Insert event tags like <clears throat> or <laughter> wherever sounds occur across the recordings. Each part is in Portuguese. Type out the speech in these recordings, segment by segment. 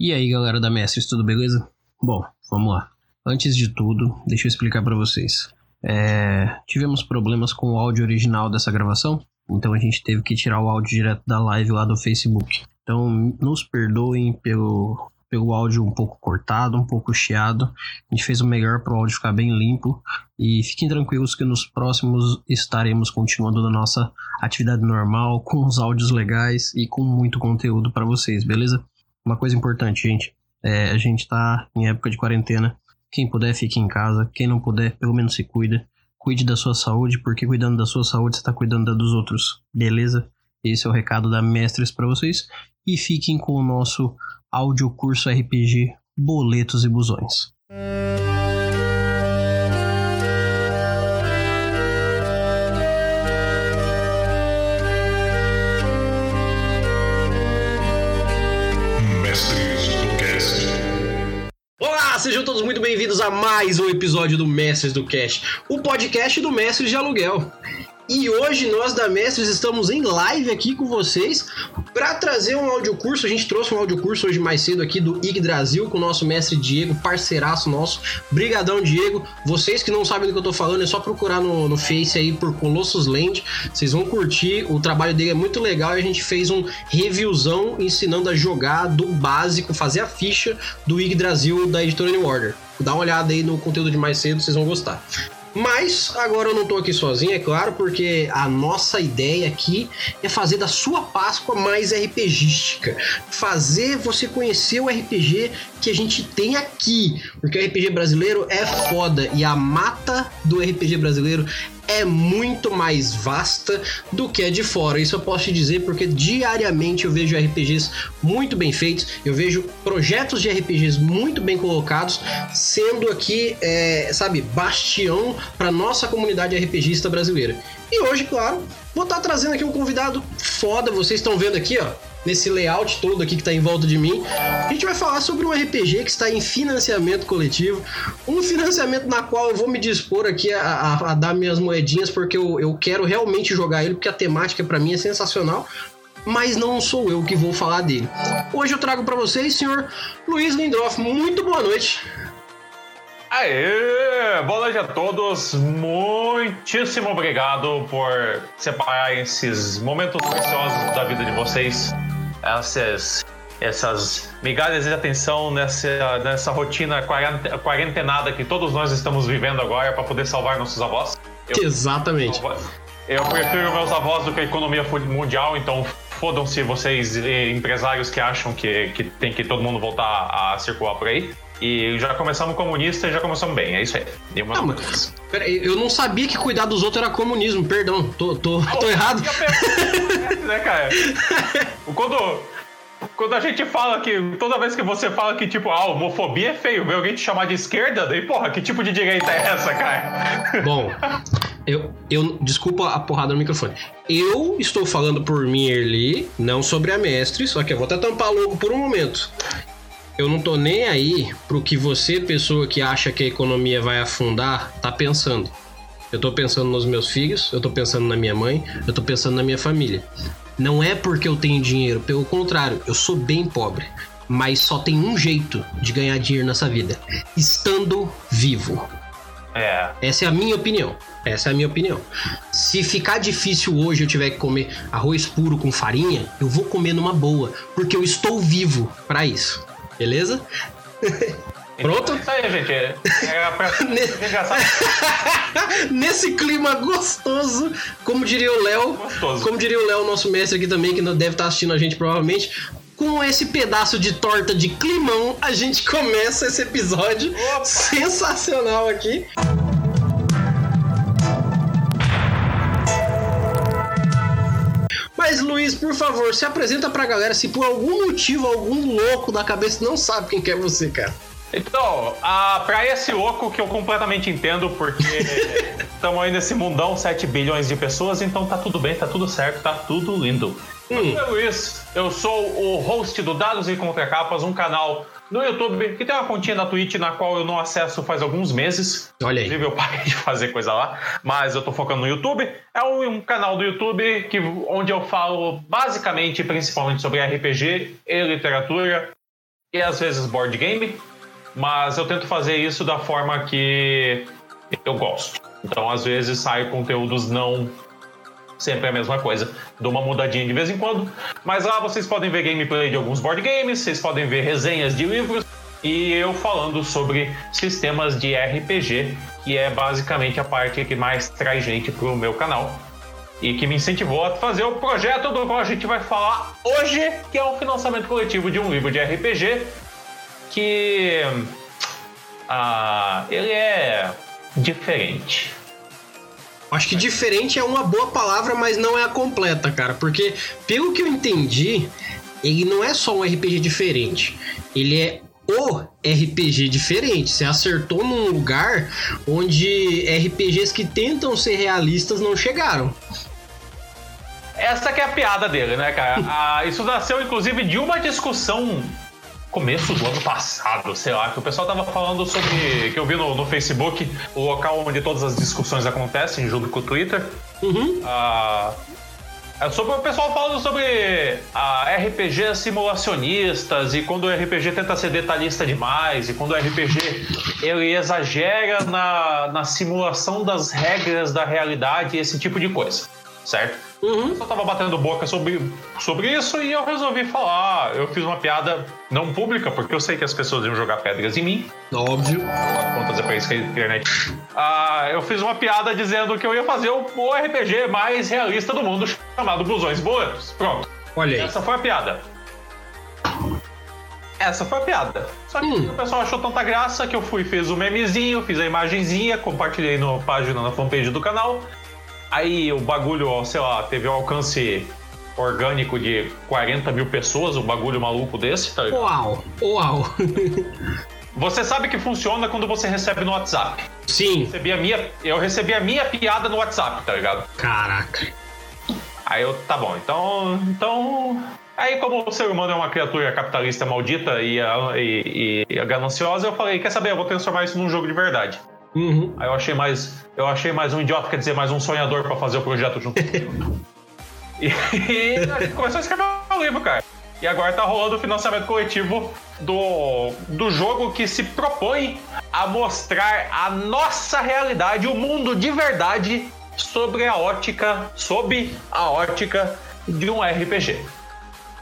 E aí, galera da Mestres, tudo beleza? Bom, vamos lá. Antes de tudo, deixa eu explicar para vocês. É, tivemos problemas com o áudio original dessa gravação, então a gente teve que tirar o áudio direto da live lá do Facebook. Então, nos perdoem pelo, pelo áudio um pouco cortado, um pouco chiado. A gente fez o melhor para o áudio ficar bem limpo. E fiquem tranquilos que nos próximos estaremos continuando na nossa atividade normal, com os áudios legais e com muito conteúdo para vocês, beleza? Uma coisa importante, gente. É, a gente tá em época de quarentena. Quem puder, fique em casa. Quem não puder, pelo menos se cuida. Cuide da sua saúde, porque cuidando da sua saúde, você está cuidando da dos outros. Beleza? Esse é o recado da Mestres para vocês. E fiquem com o nosso áudio curso RPG Boletos e Busões. Sejam todos muito bem-vindos a mais um episódio do Mestres do Cast, o podcast do Mestres de Aluguel. E hoje nós da Mestres estamos em live aqui com vocês para trazer um audiocurso. A gente trouxe um audiocurso hoje mais cedo aqui do Yggdrasil com o nosso mestre Diego, parceiraço nosso. Brigadão, Diego. Vocês que não sabem do que eu tô falando, é só procurar no, no Face aí por Colossus Land. Vocês vão curtir. O trabalho dele é muito legal e a gente fez um reviewzão ensinando a jogar do básico, fazer a ficha do Yggdrasil da editora New Order. Dá uma olhada aí no conteúdo de mais cedo, vocês vão gostar. Mas agora eu não tô aqui sozinho, é claro, porque a nossa ideia aqui é fazer da sua Páscoa mais RPGística. Fazer você conhecer o RPG que a gente tem aqui. Porque o RPG brasileiro é foda e a mata do RPG brasileiro é muito mais vasta do que a de fora. Isso eu posso te dizer porque diariamente eu vejo RPGs muito bem feitos, eu vejo projetos de RPGs muito bem colocados, sendo aqui, é, sabe, bastião para nossa comunidade RPGista brasileira. E hoje, claro, vou estar trazendo aqui um convidado foda. Vocês estão vendo aqui, ó nesse layout todo aqui que está em volta de mim. A gente vai falar sobre um RPG que está em financiamento coletivo, um financiamento na qual eu vou me dispor aqui a, a, a dar minhas moedinhas, porque eu, eu quero realmente jogar ele, porque a temática para mim é sensacional. Mas não sou eu que vou falar dele. Hoje eu trago para vocês, senhor Luiz Lindroff. Muito boa noite. Aê! Boa noite a todos. Muitíssimo obrigado por separar esses momentos preciosos da vida de vocês, essas, essas migalhas de atenção nessa, nessa rotina quarentenada que todos nós estamos vivendo agora para poder salvar nossos avós. Eu, Exatamente. Eu prefiro meus avós do que a economia mundial, então fodam-se vocês empresários que acham que, que tem que todo mundo voltar a circular por aí. E já começamos comunista e já começamos bem, é isso aí. Não, mas, peraí, eu não sabia que cuidar dos outros era comunismo, perdão, tô, tô, oh, tô errado. né, cara? Quando, quando a gente fala que. Toda vez que você fala que, tipo, ah, homofobia é feio, ver alguém te chamar de esquerda, daí, porra, que tipo de direita é essa, cara? Bom, eu. eu desculpa a porrada no microfone. Eu estou falando por mim, Erli, não sobre a mestre, só que eu vou até tampar logo por um momento eu não tô nem aí pro que você, pessoa que acha que a economia vai afundar, tá pensando. Eu tô pensando nos meus filhos, eu tô pensando na minha mãe, eu tô pensando na minha família. Não é porque eu tenho dinheiro, pelo contrário, eu sou bem pobre. Mas só tem um jeito de ganhar dinheiro nessa vida: estando vivo. É. Essa é a minha opinião. Essa é a minha opinião. Se ficar difícil hoje eu tiver que comer arroz puro com farinha, eu vou comer numa boa, porque eu estou vivo para isso. Beleza? Pronto? Isso aí, gente. É, é pra... <laughs> <laughs> Nesse clima gostoso, como diria o Léo, como diria o Léo, nosso mestre aqui também, que deve estar assistindo a gente provavelmente, com esse pedaço de torta de climão, a gente começa esse episódio Opa. sensacional aqui. Mas, Luiz, por favor, se apresenta pra galera se por algum motivo algum louco da cabeça não sabe quem que é você, cara. Então, a, pra esse louco que eu completamente entendo, porque <laughs> estamos aí nesse mundão, 7 bilhões de pessoas, então tá tudo bem, tá tudo certo, tá tudo lindo. Hum. Meu nome é Luiz, eu sou o host do Dados e Contracapas, um canal no YouTube, que tem uma continha na Twitch na qual eu não acesso faz alguns meses. Olha aí. Inclusive, eu parei de fazer coisa lá, mas eu tô focando no YouTube. É um, um canal do YouTube que, onde eu falo basicamente, principalmente sobre RPG e literatura. e às vezes board game, mas eu tento fazer isso da forma que eu gosto. Então, às vezes, sai conteúdos não sempre a mesma coisa. Dou uma mudadinha de vez em quando. Mas lá vocês podem ver gameplay de alguns board games, vocês podem ver resenhas de livros e eu falando sobre sistemas de RPG, que é basicamente a parte que mais traz gente pro meu canal e que me incentivou a fazer o projeto do qual a gente vai falar hoje, que é um financiamento coletivo de um livro de RPG que ah, ele é diferente. Acho que diferente é uma boa palavra, mas não é a completa, cara. Porque, pelo que eu entendi, ele não é só um RPG diferente. Ele é o RPG diferente. Você acertou num lugar onde RPGs que tentam ser realistas não chegaram. Essa que é a piada dele, né, cara? <laughs> ah, isso nasceu, inclusive, de uma discussão começo do ano passado, sei lá, que o pessoal tava falando sobre. que eu vi no, no Facebook, o local onde todas as discussões acontecem, junto com o Twitter. Uhum. Ah, é sobre o pessoal falando sobre a RPG simulacionistas e quando o RPG tenta ser detalhista demais e quando o RPG ele exagera na, na simulação das regras da realidade e esse tipo de coisa, certo? Uhum. Eu só tava batendo boca sobre, sobre isso e eu resolvi falar. Eu fiz uma piada não pública, porque eu sei que as pessoas iam jogar pedras em mim. Óbvio. Contas é pra isso que a internet. Ah, eu fiz uma piada dizendo que eu ia fazer o, RPG mais realista do mundo, chamado Blusões Boletos. Pronto. Olha aí. Essa foi a piada. Essa foi a piada. Só que Hum. o pessoal achou tanta graça que eu fui, fiz o memezinho, fiz a imagenzinha, compartilhei na página, na fanpage do canal. Aí o bagulho, sei lá, teve um alcance orgânico de 40 mil pessoas, um bagulho maluco desse, tá ligado? Uau, uau. Você sabe que funciona quando você recebe no WhatsApp. Sim, Recebi a minha, eu recebi a minha piada no WhatsApp, tá ligado? caraca. Aí eu, tá bom, então. Então. Aí, como o ser humano é uma criatura capitalista maldita e, e, e gananciosa, eu falei: quer saber? Eu vou transformar isso num jogo de verdade. Uhum. Aí eu achei mais. Eu achei mais um idiota, quer dizer, mais um sonhador pra fazer o projeto junto comigo. <laughs> E, e a gente começou a escrever o livro, cara. E agora tá rolando o financiamento coletivo do, do jogo que se propõe a mostrar a nossa realidade, o mundo de verdade, sobre a ótica, sob a ótica de um RPG.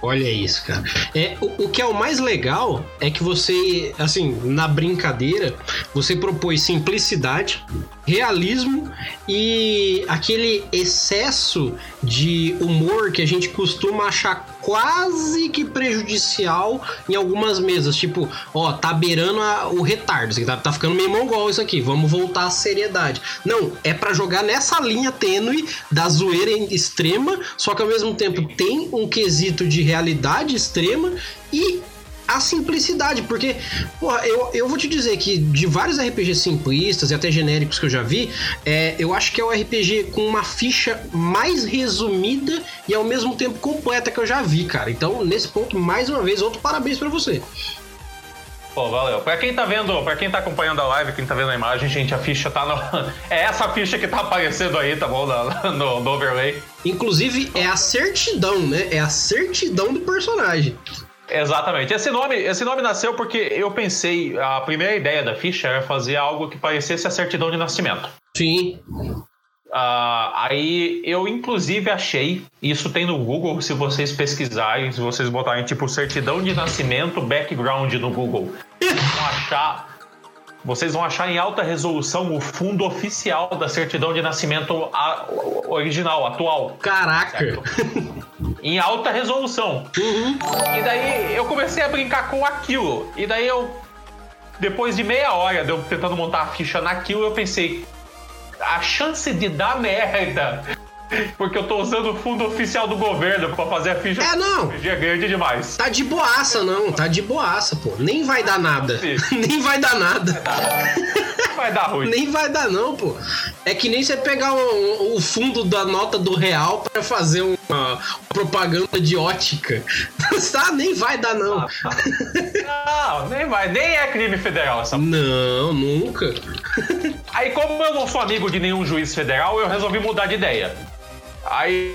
Olha isso, cara. É, o, o que é o mais legal é que você, assim, na brincadeira, você propôs simplicidade, realismo e aquele excesso de humor que a gente costuma achar quase que prejudicial em algumas mesas. Tipo, ó, tá beirando a- o retardo, isso tá, tá ficando meio mongol isso aqui, vamos voltar à seriedade. Não, é pra jogar nessa linha tênue da zoeira em- extrema, só que ao mesmo tempo tem um quesito de realidade extrema e a simplicidade, porque, porra, eu, eu vou te dizer que de vários RPGs simplistas e até genéricos que eu já vi, é, eu acho que é o RPG com uma ficha mais resumida e ao mesmo tempo completa que eu já vi, cara. Então, nesse ponto, mais uma vez, outro parabéns pra você. Pô, valeu. Pra quem tá vendo, pra quem tá acompanhando a live, quem tá vendo a imagem, gente, a ficha tá no. <laughs> É essa ficha que tá aparecendo aí, tá bom? Na- No, no overlay. Inclusive, é a certidão, né? É a certidão do personagem. Exatamente. Esse nome, esse nome nasceu porque eu pensei, a primeira ideia da ficha era fazer algo que parecesse a certidão de nascimento. Sim. Ah, aí eu inclusive achei, isso tem no Google, se vocês pesquisarem, se vocês botarem tipo certidão de nascimento, background no Google, vão achar, vocês vão achar em alta resolução o fundo oficial da certidão de nascimento original, atual, Caraca. em alta resolução. Uhum. E daí eu comecei a brincar com aquilo. E daí eu, depois de meia hora de eu tentando montar a ficha naquilo, eu pensei, a chance de dar merda, porque eu tô usando o fundo oficial do governo pra fazer a ficha É, não. é grande demais. Tá de boaça, não. Tá de boaça, pô. Nem vai dar nada. <laughs> Nem vai dar nada. Vai dar ruim. Nem vai dar, não, pô. É que nem você pegar o, o fundo da nota do real pra fazer uma propaganda de ótica. <laughs> Tá? Nem vai dar, não. Não, nem vai, nem é crime federal essa. Não, nunca. Aí, como eu não sou amigo de nenhum juiz federal, eu resolvi mudar de ideia. Aí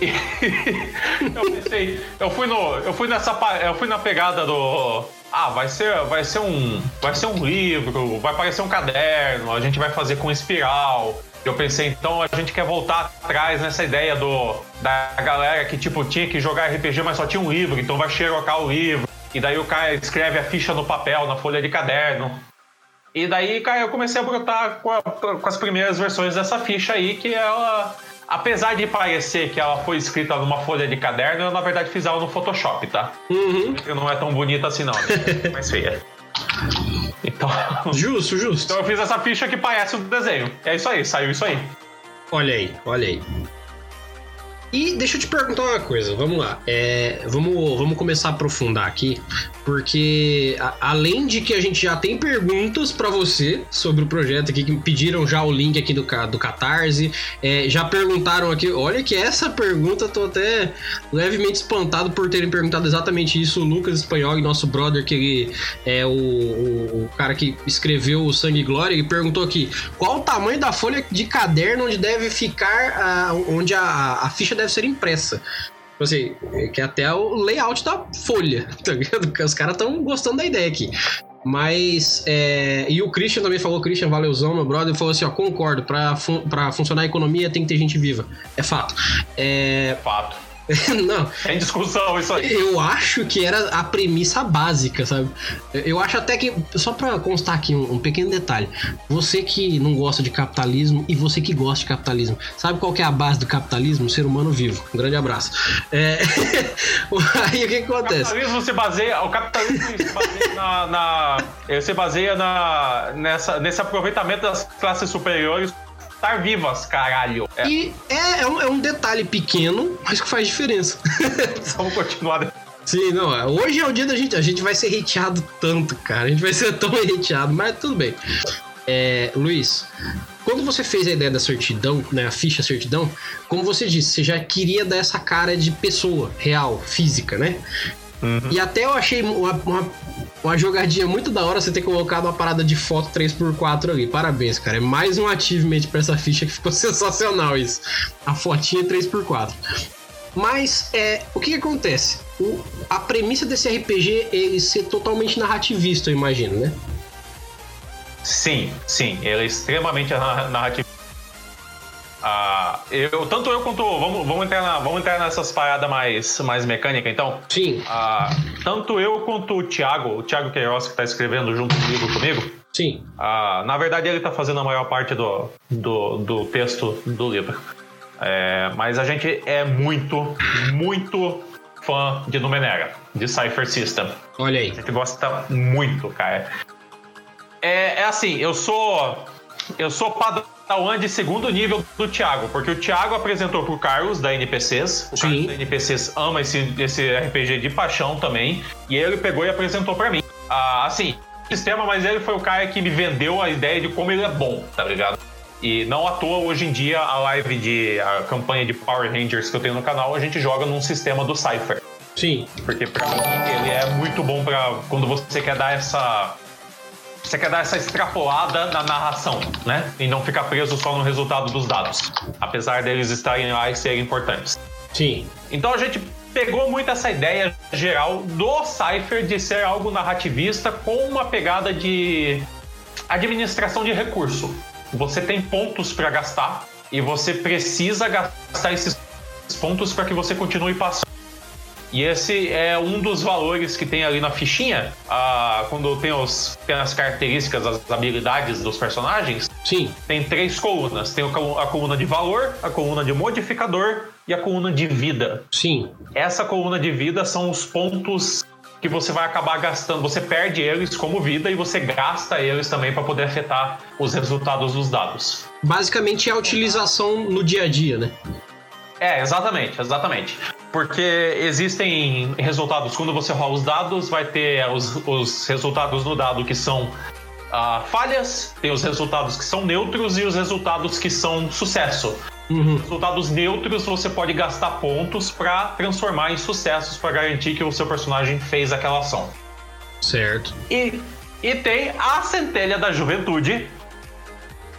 <laughs> eu pensei, eu fui no, eu fui nessa, eu fui na pegada do ah, vai ser, vai ser um, vai ser um livro, vai parecer um caderno, a gente vai fazer com espiral. Eu pensei, então a gente quer voltar atrás nessa ideia do da galera que tipo tinha que jogar RPG, mas só tinha um livro, então vai xerocar o livro. E daí o cara escreve a ficha no papel, na folha de caderno. E daí, cara, eu comecei a brotar com, a, com as primeiras versões dessa ficha aí, que ela apesar de parecer que ela foi escrita numa folha de caderno, eu na verdade fiz ela no Photoshop, tá? Uhum. Não é tão bonita assim, não. Né? <laughs> mais feia. Então. <laughs> Justo, justo. Então eu fiz essa ficha que parece um desenho. É isso aí, saiu isso aí. Olha aí, olha aí. E deixa eu te perguntar uma coisa, vamos lá. É, vamos, vamos começar a aprofundar aqui, porque a, além de que a gente já tem perguntas para você sobre o projeto aqui, que pediram já o link aqui do, do Catarse, é, já perguntaram aqui, olha que essa pergunta tô até levemente espantado por terem perguntado exatamente isso. O Lucas Espanhol, nosso brother, que ele é o, o, o cara que escreveu o Sangue e Glória, ele perguntou aqui, qual o tamanho da folha de caderno onde deve ficar, onde a, a ficha deve ser impressa. Tipo assim, que é até o layout da folha, <laughs> tá ligado? Os caras estão gostando da ideia aqui. Mas, é, e o Christian também falou, Christian Valeuzão, meu brother, falou assim, ó, concordo, pra, fun pra funcionar a economia tem que ter gente viva. É fato. É... Fato. <laughs> não. É em discussão isso aí. Eu acho que era a premissa básica, sabe? Eu acho até que, só pra constar aqui um, um, pequeno detalhe. Você que não gosta de capitalismo e você que gosta de capitalismo, sabe qual que é a base do capitalismo? O ser humano vivo. Um grande abraço. É... <laughs> aí o que, que acontece? O capitalismo se baseia, o capitalismo se baseia na, na se baseia na, nessa, nesse aproveitamento das classes superiores estar vivas, caralho. É. E é, é, um, é um detalhe pequeno, mas que faz diferença. <laughs> Vamos continuar. Sim, não. É, hoje é o dia da gente. A gente vai ser hateado tanto, cara. A gente vai ser <laughs> tão hateado, mas tudo bem. É, Luiz, quando você fez a ideia da certidão, né, a ficha certidão, como você disse, você já queria dar essa cara de pessoa real, física, né? Uhum. E até eu achei uma, uma, uma, jogadinha muito da hora você ter colocado uma parada de foto 3x4 ali. Parabéns, cara. É mais um achievement pra essa ficha que ficou <laughs> sensacional isso. A fotinha 3x4. Mas é, o que, que acontece? O, a premissa desse RPG é ele ser totalmente narrativista, eu imagino, né? Sim, sim. Ele é extremamente narrativista ah, eu, tanto eu quanto. Vamos, vamos, entrar na, vamos entrar nessas paradas mais, mais mecânicas, então? Sim. Ah, tanto eu quanto o Thiago, o Thiago Queiroz, que está escrevendo junto comigo, comigo. Sim. Ah, na verdade, ele está fazendo a maior parte do, do, do texto do livro. É, mas a gente é muito, muito fã de Numenera, de Cypher System. Olha aí. A gente gosta muito, cara. É, é assim, eu sou. Eu sou padrão Tauan de segundo nível do Thiago, porque o Thiago apresentou pro Carlos da NPCs. O Sim. Carlos da NPCs ama esse, esse RPG de paixão também. E ele pegou e apresentou para mim. Ah, assim, sistema, mas ele foi o cara que me vendeu a ideia de como ele é bom, tá ligado? E não à toa, hoje em dia, a live de. a campanha de Power Rangers que eu tenho no canal, a gente joga num sistema do Cypher. Sim. Porque pra mim ele é muito bom para quando você quer dar essa você quer dar essa extrapolada na narração, né? E não ficar preso só no resultado dos dados, apesar deles estarem lá e serem importantes. Sim. Então a gente pegou muito essa ideia geral do Cypher de ser algo narrativista com uma pegada de administração de recurso. Você tem pontos para gastar e você precisa gastar esses pontos para que você continue passando. E esse é um dos valores que tem ali na fichinha, quando tem, os, tem as características, as habilidades dos personagens. Sim. Tem três colunas. Tem a coluna de valor, a coluna de modificador e a coluna de vida. Sim. Essa coluna de vida são os pontos que você vai acabar gastando. Você perde eles como vida e você gasta eles também para poder afetar os resultados dos dados. Basicamente é a utilização no dia a dia, né? É, exatamente, exatamente. Porque existem resultados, quando você rola os dados, vai ter os, os resultados no dado que são uh, falhas, tem os resultados que são neutros e os resultados que são sucesso. Uhum. Resultados neutros você pode gastar pontos para transformar em sucessos para garantir que o seu personagem fez aquela ação. Certo. E, e tem a Centelha da Juventude,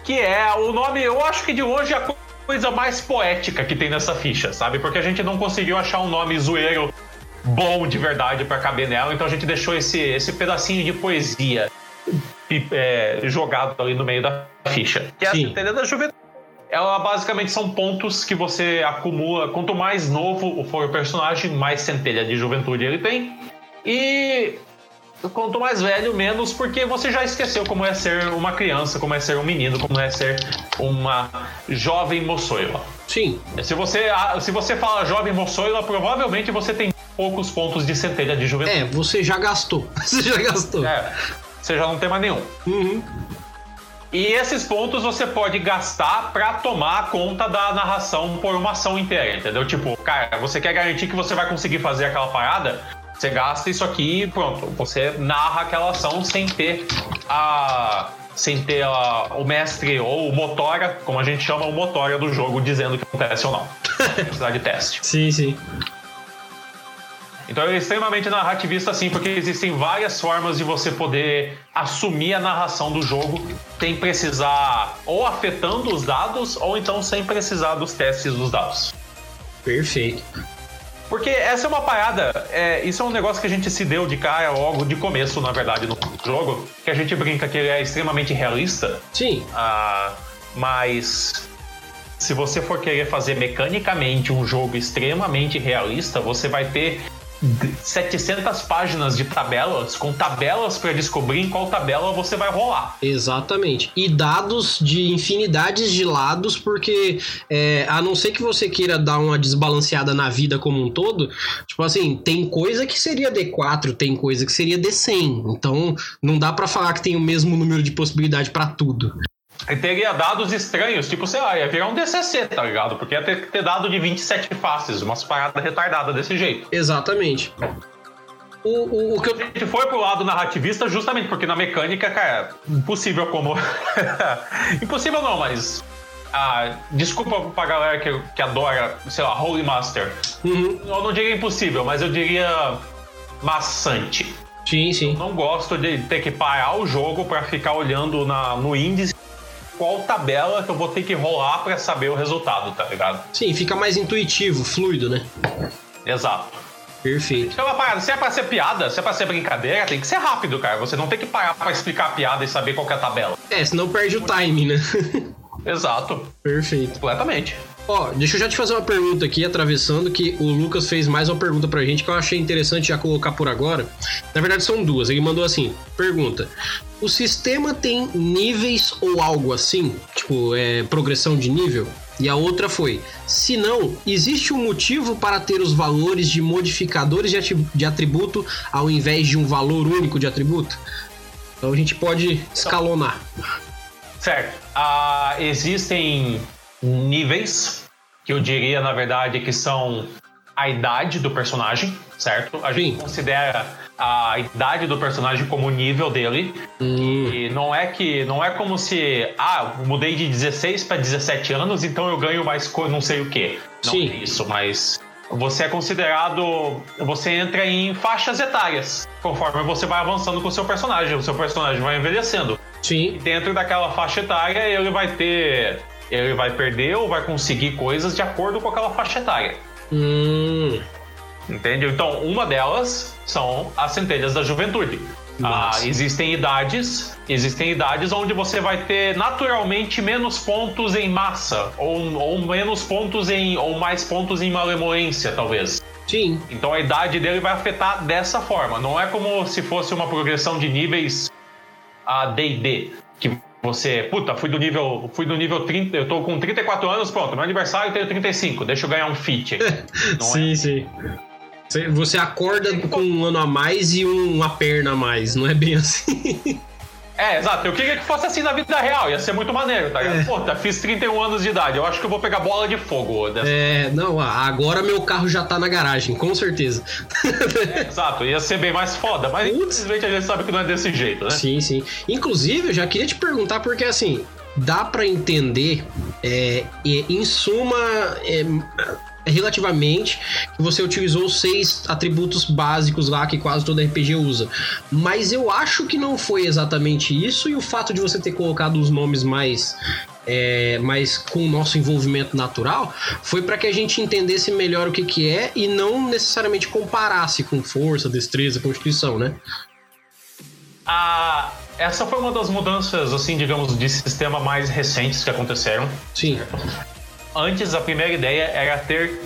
que é o nome, eu acho que de longe a coisa mais poética que tem nessa ficha, sabe? Porque a gente não conseguiu achar um nome zoeiro bom de verdade para caber nela, então a gente deixou esse, esse pedacinho de poesia é, jogado ali no meio da ficha. Que é a centelha da juventude. Ela basicamente são pontos que você acumula. Quanto mais novo for o personagem, mais centelha de juventude ele tem. E quanto mais velho, menos, porque você já esqueceu como é ser uma criança, como é ser um menino, como é ser uma jovem moçoila. Sim. Se você, se você fala jovem moçoila, provavelmente você tem poucos pontos de centelha de juventude. É, você já gastou. <laughs> Você já gastou. É, você já não tem mais nenhum. Uhum. E esses pontos você pode gastar para tomar conta da narração por uma ação inteira, entendeu? Tipo, cara, você quer garantir que você vai conseguir fazer aquela parada? Você gasta isso aqui e pronto. Você narra aquela ação sem ter a. Sem ter a, o mestre ou o motora, como a gente chama o motora do jogo, dizendo que acontece ou não. <laughs> Precisar de teste. Sim, sim. Então ele é extremamente narrativista, sim, porque existem várias formas de você poder assumir a narração do jogo sem precisar ou afetando os dados ou então sem precisar dos testes dos dados. Perfeito. Porque essa é uma parada, é, isso é um negócio que a gente se deu de cara logo de começo, na verdade, no jogo, que a gente brinca que ele é extremamente realista. Sim. Ah, mas se você for querer fazer mecanicamente um jogo extremamente realista, você vai ter 700 páginas de tabelas, com tabelas para descobrir em qual tabela você vai rolar. Exatamente. E dados de infinidades de lados, porque é, a não ser que você queira dar uma desbalanceada na vida como um todo, tipo assim, tem coisa que seria D4, tem coisa que seria D100. Então não dá para falar que tem o mesmo número de possibilidade para tudo. E teria dados estranhos, tipo, sei lá, ia virar um DCC, tá ligado? Porque ia ter, ter dado de 27 faces, umas paradas retardadas desse jeito. Exatamente. O, o, o, que eu... A gente foi pro lado narrativista justamente porque na mecânica, cara, impossível como. <laughs> impossível não, mas. Ah, desculpa pra galera que, que adora, sei lá, Holy Master. Uhum. Eu não diria impossível, mas eu diria maçante. Sim, sim. Eu não gosto de ter que parar o jogo para ficar olhando na, no índice qual tabela que eu vou ter que rolar para saber o resultado, tá ligado? Sim, fica mais intuitivo, fluido, né? Exato. Perfeito. Então, parada, se é pra ser piada, se é pra ser brincadeira, tem que ser rápido, cara. Você não tem que parar pra explicar a piada e saber qual é a tabela. É, senão perde o time, né? <laughs> Exato. Perfeito. Completamente. Ó, deixa eu já te fazer uma pergunta aqui, atravessando, que o Lucas fez mais uma pergunta pra gente que eu achei interessante já colocar por agora. Na verdade, são duas. Ele mandou assim: pergunta. O sistema tem níveis ou algo assim? Tipo, é, progressão de nível? E a outra foi: se não, existe um motivo para ter os valores de modificadores de atributo ao invés de um valor único de atributo? Então a gente pode escalonar. Certo. Uh, existem níveis, que eu diria, na verdade, que são a idade do personagem, certo? A gente Sim. considera a idade do personagem como o nível dele. Hum. E não é que não é como se ah, mudei de 16 para 17 anos, então eu ganho mais coisa, não sei o quê. Não Sim. é isso, mas você é considerado, você entra em faixas etárias, conforme você vai avançando com o seu personagem, o seu personagem vai envelhecendo. Sim. E dentro daquela faixa etária, ele vai ter ele vai perder ou vai conseguir coisas de acordo com aquela faixa etária. Hum. Entende? Então, uma delas são as centelhas da juventude. Ah, existem idades, existem idades onde você vai ter naturalmente menos pontos em massa ou, ou menos pontos em ou mais pontos em malemolência, talvez. Sim. Então a idade dele vai afetar dessa forma. Não é como se fosse uma progressão de níveis a D&D, que você, puta, fui do nível, fui do nível 30, eu tô com 34 anos, pronto, meu aniversário eu tenho 35, deixa eu ganhar um fit. <laughs> sim, é? sim. Você acorda com um ano a mais e uma perna a mais, não é bem assim. <laughs> É, exato. Eu queria que fosse assim na vida real, ia ser muito maneiro, tá ligado? É. Pô, tá, fiz 31 anos de idade, eu acho que eu vou pegar bola de fogo. Dessa... É, não, agora meu carro já tá na garagem, com certeza. É, exato, ia ser bem mais foda, mas infelizmente a gente sabe que não é desse jeito, né? Sim, sim. Inclusive, eu já queria te perguntar, porque assim, dá para entender, é, em suma, é, relativamente que você utilizou seis atributos básicos lá que quase todo RPG usa. Mas eu acho que não foi exatamente isso, e o fato de você ter colocado os nomes mais é, mas com o nosso envolvimento natural, foi para que a gente entendesse melhor o que, que é e não necessariamente comparasse com força, destreza, constituição, né? Ah, essa foi uma das mudanças, assim, digamos, de sistema mais recentes que aconteceram. Sim. Antes, a primeira ideia era ter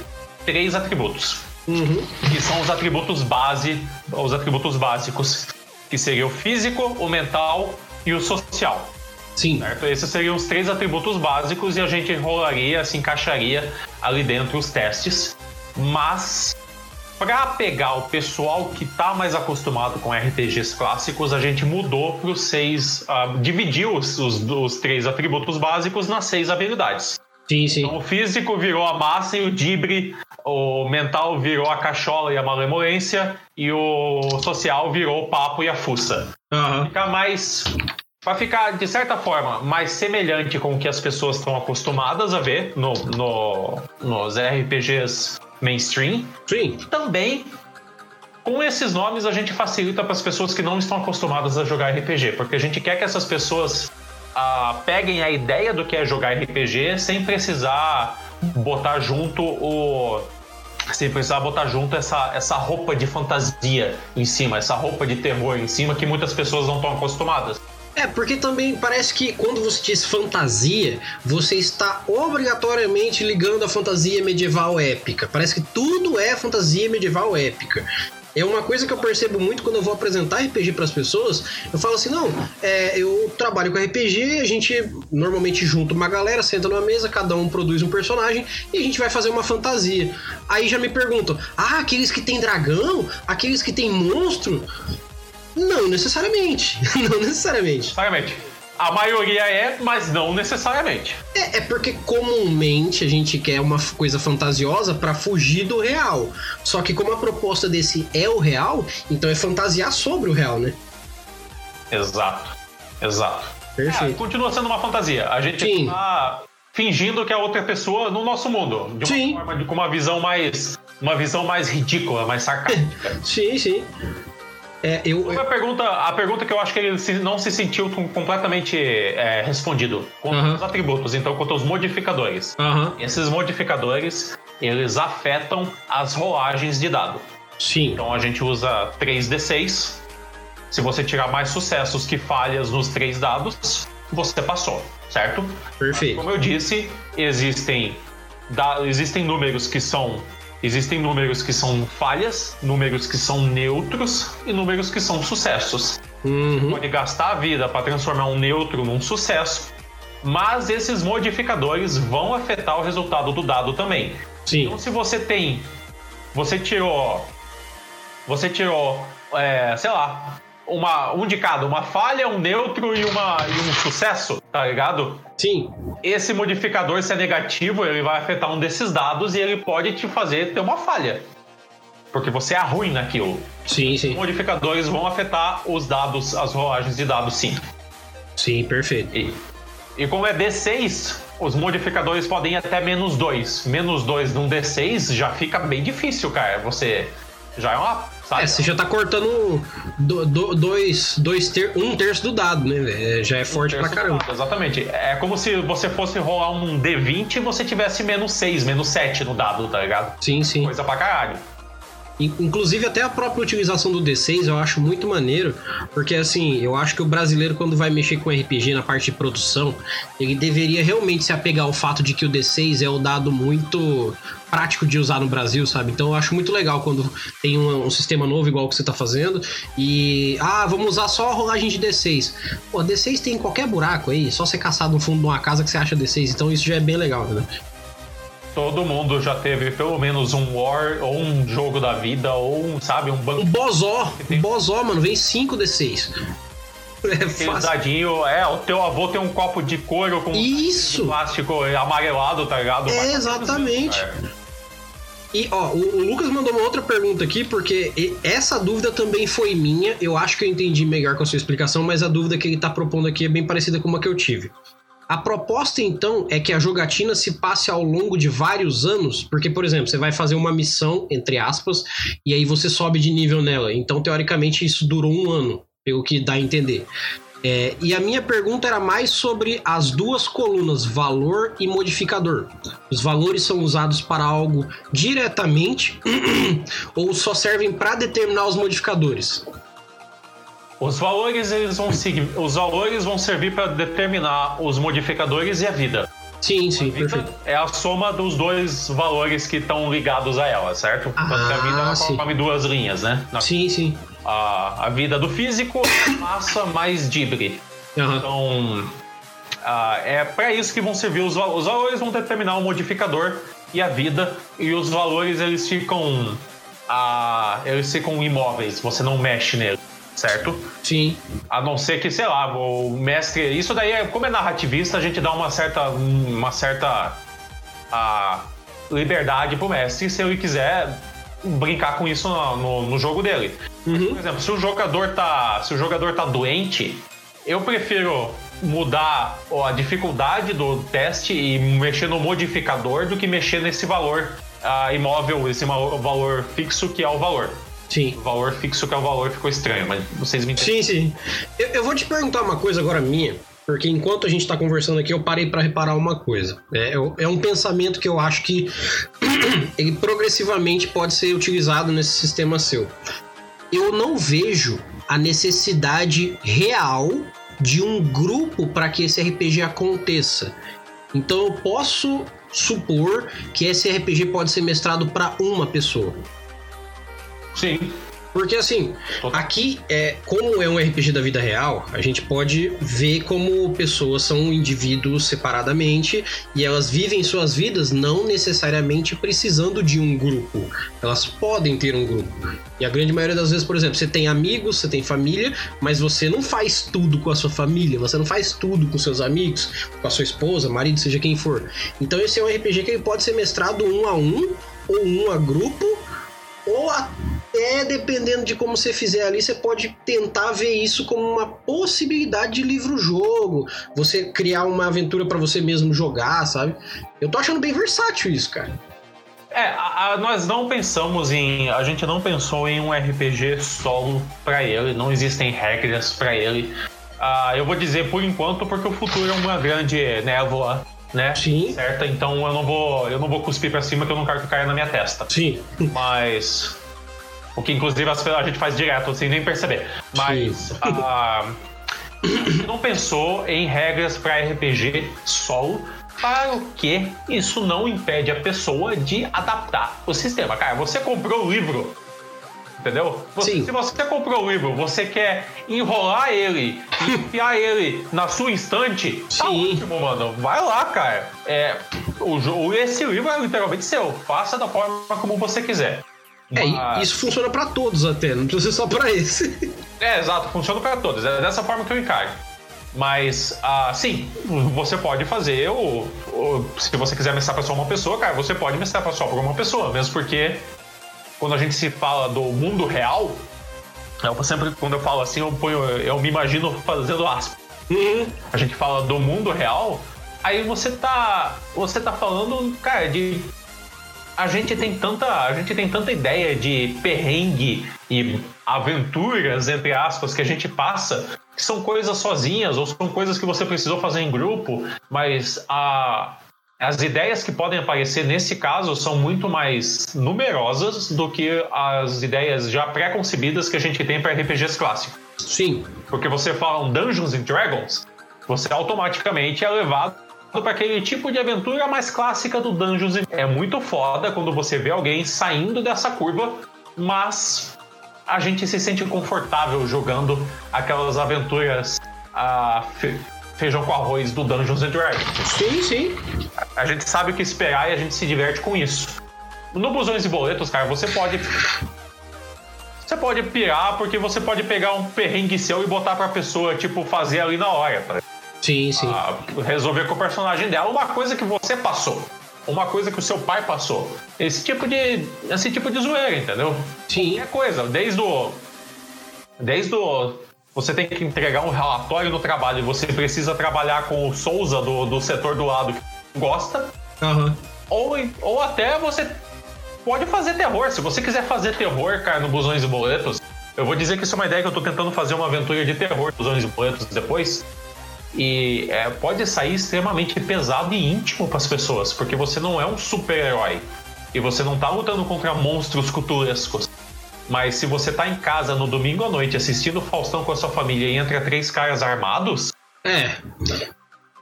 três atributos. Uhum. Que são os atributos base, os atributos básicos, que seria o físico, o mental e o social. Sim. Certo? Esses seriam os três atributos básicos e a gente enrolaria, se encaixaria ali dentro os testes. Mas para pegar o pessoal que está mais acostumado com RPGs clássicos, a gente mudou para os seis, uh, dividiu os, os, os, três atributos básicos nas seis habilidades. Sim, sim. Então, o físico virou a massa e o dibre, o mental virou a cachola e a malemolência, e o social virou o papo e a fuça. Uhum. Ficar mais para ficar, de certa forma, mais semelhante com o que as pessoas estão acostumadas a ver no, no, nos RPGs mainstream. Sim. Também, com esses nomes, a gente facilita para as pessoas que não estão acostumadas a jogar RPG, porque a gente quer que essas pessoas ah, peguem a ideia do que é jogar RPG sem precisar botar junto o sem precisar botar junto essa, essa roupa de fantasia em cima, essa roupa de terror em cima que muitas pessoas não estão acostumadas. É, porque também parece que quando você diz fantasia, você está obrigatoriamente ligando a fantasia medieval épica. Parece que tudo é fantasia medieval épica. É uma coisa que eu percebo muito quando eu vou apresentar RPG para as pessoas. Eu falo assim: não, é, eu trabalho com RPG, a gente normalmente junta uma galera, senta numa mesa, cada um produz um personagem e a gente vai fazer uma fantasia. Aí já me perguntam: ah, aqueles que tem dragão? Aqueles que tem monstro? Não necessariamente. <laughs> não necessariamente. Necessariamente. A maioria é, mas não necessariamente. É, é porque comumente a gente quer uma coisa fantasiosa para fugir do real. Só que como a proposta desse é o real, então é fantasiar sobre o real, né? Exato. Exato. Perfeito. É, continua sendo uma fantasia. A gente Sim. tá fingindo que é outra pessoa no nosso mundo. De uma Sim. forma, de, com uma visão mais. Uma visão mais ridícula, mais sarcástica. <laughs> sim, sim. É, eu, A pergunta, a pergunta que eu acho que ele se- não se sentiu com- completamente é, respondido quanto Aham. aos atributos, então quanto aos modificadores. Aham, Esses modificadores, eles afetam as rolagens de dado. sim. Então a gente usa 3d6. Se você tirar mais sucessos que falhas nos três dados, você passou, certo? Perfeito. Como eu disse, existem, da- existem números que são existem números que são falhas, números que são neutros e números que são sucessos. Uhum. Pode gastar a vida para transformar um neutro num sucesso, mas esses modificadores vão afetar o resultado do dado também. Sim. Então, se você tem. Você tirou. Você tirou. é, sei lá. Uma, um de cada, uma falha, um neutro e, uma, e um sucesso, tá ligado? Sim. Esse modificador, se é negativo, ele vai afetar um desses dados e ele pode te fazer ter uma falha. Porque você é ruim naquilo. Sim, sim. Modificadores vão afetar os dados, as rolagens de dados, sim. Sim, perfeito. E, e como é D6, os modificadores podem ir até menos 2. Menos 2 num D6 já fica bem difícil, cara. Você já é uma. Sabe? É, você já tá cortando do- do- dois, dois ter, um terço do dado, né? velho? É, Já é forte pra Terço do caramba. dado, Exatamente. É como se você fosse rolar um D20 e você tivesse menos 6, menos 7 no dado, tá ligado? Sim, sim. Coisa pra caralho. In- Inclusive, até a própria utilização do D6 eu acho muito maneiro, porque assim, eu acho que o brasileiro, quando vai mexer com RPG na parte de produção, ele deveria realmente se apegar ao fato de que o D6 é o dado muito prático de usar no Brasil, sabe? Então eu acho muito legal quando tem um, um sistema novo igual o que você tá fazendo e, ah, vamos usar só a rolagem de D6. Pô, D6 tem em qualquer buraco aí, só você caçar no fundo de uma casa que você acha D6, então isso já é bem legal, né? Todo mundo já teve pelo menos um War, ou um jogo da vida, ou um, sabe, um Um banco. bozó, um bozó, mano, vem 5 D6. <laughs> É fácil. é, o teu avô tem um copo de couro com Isso! de plástico amarelado, tá ligado? É, exatamente. é. E ó, o, Lucas mandou uma outra pergunta aqui, porque essa dúvida também foi minha. Eu acho que eu entendi melhor com a sua explicação, mas a dúvida que ele tá propondo aqui é bem parecida com uma que eu tive. A proposta, então, é que a jogatina se passe ao longo de vários anos, porque, por exemplo, você vai fazer uma missão, entre aspas, e aí você sobe de nível nela. Então, teoricamente, isso durou um ano, pelo que dá a entender. É, e a minha pergunta era mais sobre as duas colunas, valor e modificador. Os valores são usados para algo diretamente <clears throat> ou só servem para determinar os modificadores? Os valores eles vão seguir, os valores vão servir para determinar os modificadores e a vida. Sim, sim, perfeito. É a soma dos dois valores que estão ligados a ela, certo? Ah, a vida ela forma duas linhas, né? Sim, sim. A, a vida do físico, massa mais dibre. Aham. Então, é para isso que vão servir os, val- os valores vão determinar o modificador e a vida e os valores eles ficam eles ficam imóveis, você não mexe nele, certo? Sim. A não ser que, sei lá, o mestre. Isso daí, é, como é narrativista, a gente dá uma certa. uma certa. ah, liberdade pro mestre se ele quiser brincar com isso no, no- no jogo dele. Uhum. Por exemplo, se o jogador tá. Se o jogador tá doente, eu prefiro mudar ó, a dificuldade do teste e mexer no modificador do que mexer nesse valor ah, imóvel, esse valor fixo que é o valor. Sim. O valor fixo que é o valor ficou estranho, mas vocês me entendem. Sim, sim. Eu, eu vou te perguntar uma coisa agora minha, porque enquanto a gente tá conversando aqui, eu parei pra reparar uma coisa. É, é- é um pensamento que eu acho que <clears throat> ele progressivamente pode ser utilizado nesse sistema seu. Eu não vejo a necessidade real de um grupo para que esse RPG aconteça. Então eu posso supor que esse RPG pode ser mestrado para uma pessoa. Sim. Porque assim, aqui é como é um RPG da vida real, a gente pode ver como pessoas são indivíduos separadamente e elas vivem suas vidas não necessariamente precisando de um grupo. Elas podem ter um grupo. E a grande maioria das vezes, por exemplo, você tem amigos, você tem família, mas você não faz tudo com a sua família, você não faz tudo com seus amigos, com a sua esposa, marido, seja quem for. Então esse é um RPG que ele pode ser mestrado um a um ou um a grupo ou até dependendo de como você fizer ali, você pode tentar ver isso como uma possibilidade de livro-jogo, você criar uma aventura pra você mesmo jogar, sabe? Eu tô achando bem versátil isso, cara. É, a- a- nós não pensamos em. A gente não pensou em um RPG solo pra ele, não existem regras pra ele. Ah, eu vou dizer por enquanto porque o futuro é uma grande névoa, né? Sim. Certa? Então eu não vou, eu não vou cuspir pra cima que eu não quero que caia na minha testa. Sim. Mas. O que inclusive a gente faz direto, sem nem perceber. Mas. <laughs> gente não pensou em regras para RPG solo. Para o que isso não impede a pessoa de adaptar o sistema. Cara, você comprou o livro. Entendeu? Você- Sim. Se você comprou o livro, você quer enrolar ele e enfiar ele na sua estante, tá Sim. ótimo, mano. Vai lá, cara. É, o, esse livro é literalmente seu. Faça da forma como você quiser. É, isso funciona pra todos até, não precisa ser só pra esse. <laughs> É, exato, funciona para todos. É dessa forma que eu encaro. Mas, ah, sim, você pode fazer o, o- Se você quiser mestrar para só uma pessoa, cara, você pode mestrar para só para uma pessoa, mesmo porque quando a gente se fala do mundo real, eu sempre, quando eu falo assim, eu, ponho, eu me imagino fazendo aspas. A gente fala do mundo real, aí você tá. Você tá falando, cara, de a gente tem tanta a gente tem tanta ideia de perrengue e aventuras entre aspas que a gente passa que são coisas sozinhas ou são coisas que você precisou fazer em grupo mas a as ideias que podem aparecer nesse caso são muito mais numerosas do que as ideias já pré-concebidas que a gente tem para RPGs clássicos. Sim. Porque você fala um Dungeons and Dragons, você automaticamente é levado para aquele tipo de aventura mais clássica do Dungeons. É muito foda quando você vê alguém saindo dessa curva, mas a gente se sente confortável jogando aquelas aventuras a fe- feijão com arroz do Dungeons and Dragons. Sim, sim. A gente sabe o que esperar e a gente se diverte com isso. No Busões e Boletos, cara, você pode. Você pode pirar porque você pode pegar um perrengue seu e botar pra pessoa, tipo, fazer ali na hora, tá? Sim, sim. Ah, resolver com o personagem dela uma coisa que você passou. Uma coisa que o seu pai passou. Esse tipo de. Esse tipo de zoeira, entendeu? Sim. Qualquer coisa. Desde o. Desde o. Você tem que entregar um relatório no trabalho e você precisa trabalhar com o Souza do, do setor do lado que gosta. Aham. Ou, ou até você pode fazer terror. Se você quiser fazer terror, cara, no Busões e Boletos, Eu vou dizer que isso é uma ideia que eu tô tentando fazer uma aventura de terror dos anos boletos depois. E é, pode sair extremamente pesado e íntimo para as pessoas, porque você não é um super-herói. E você não tá lutando contra monstros culturescos. Mas se você tá em casa no domingo à noite assistindo Faustão com a sua família e entra três caras armados. É.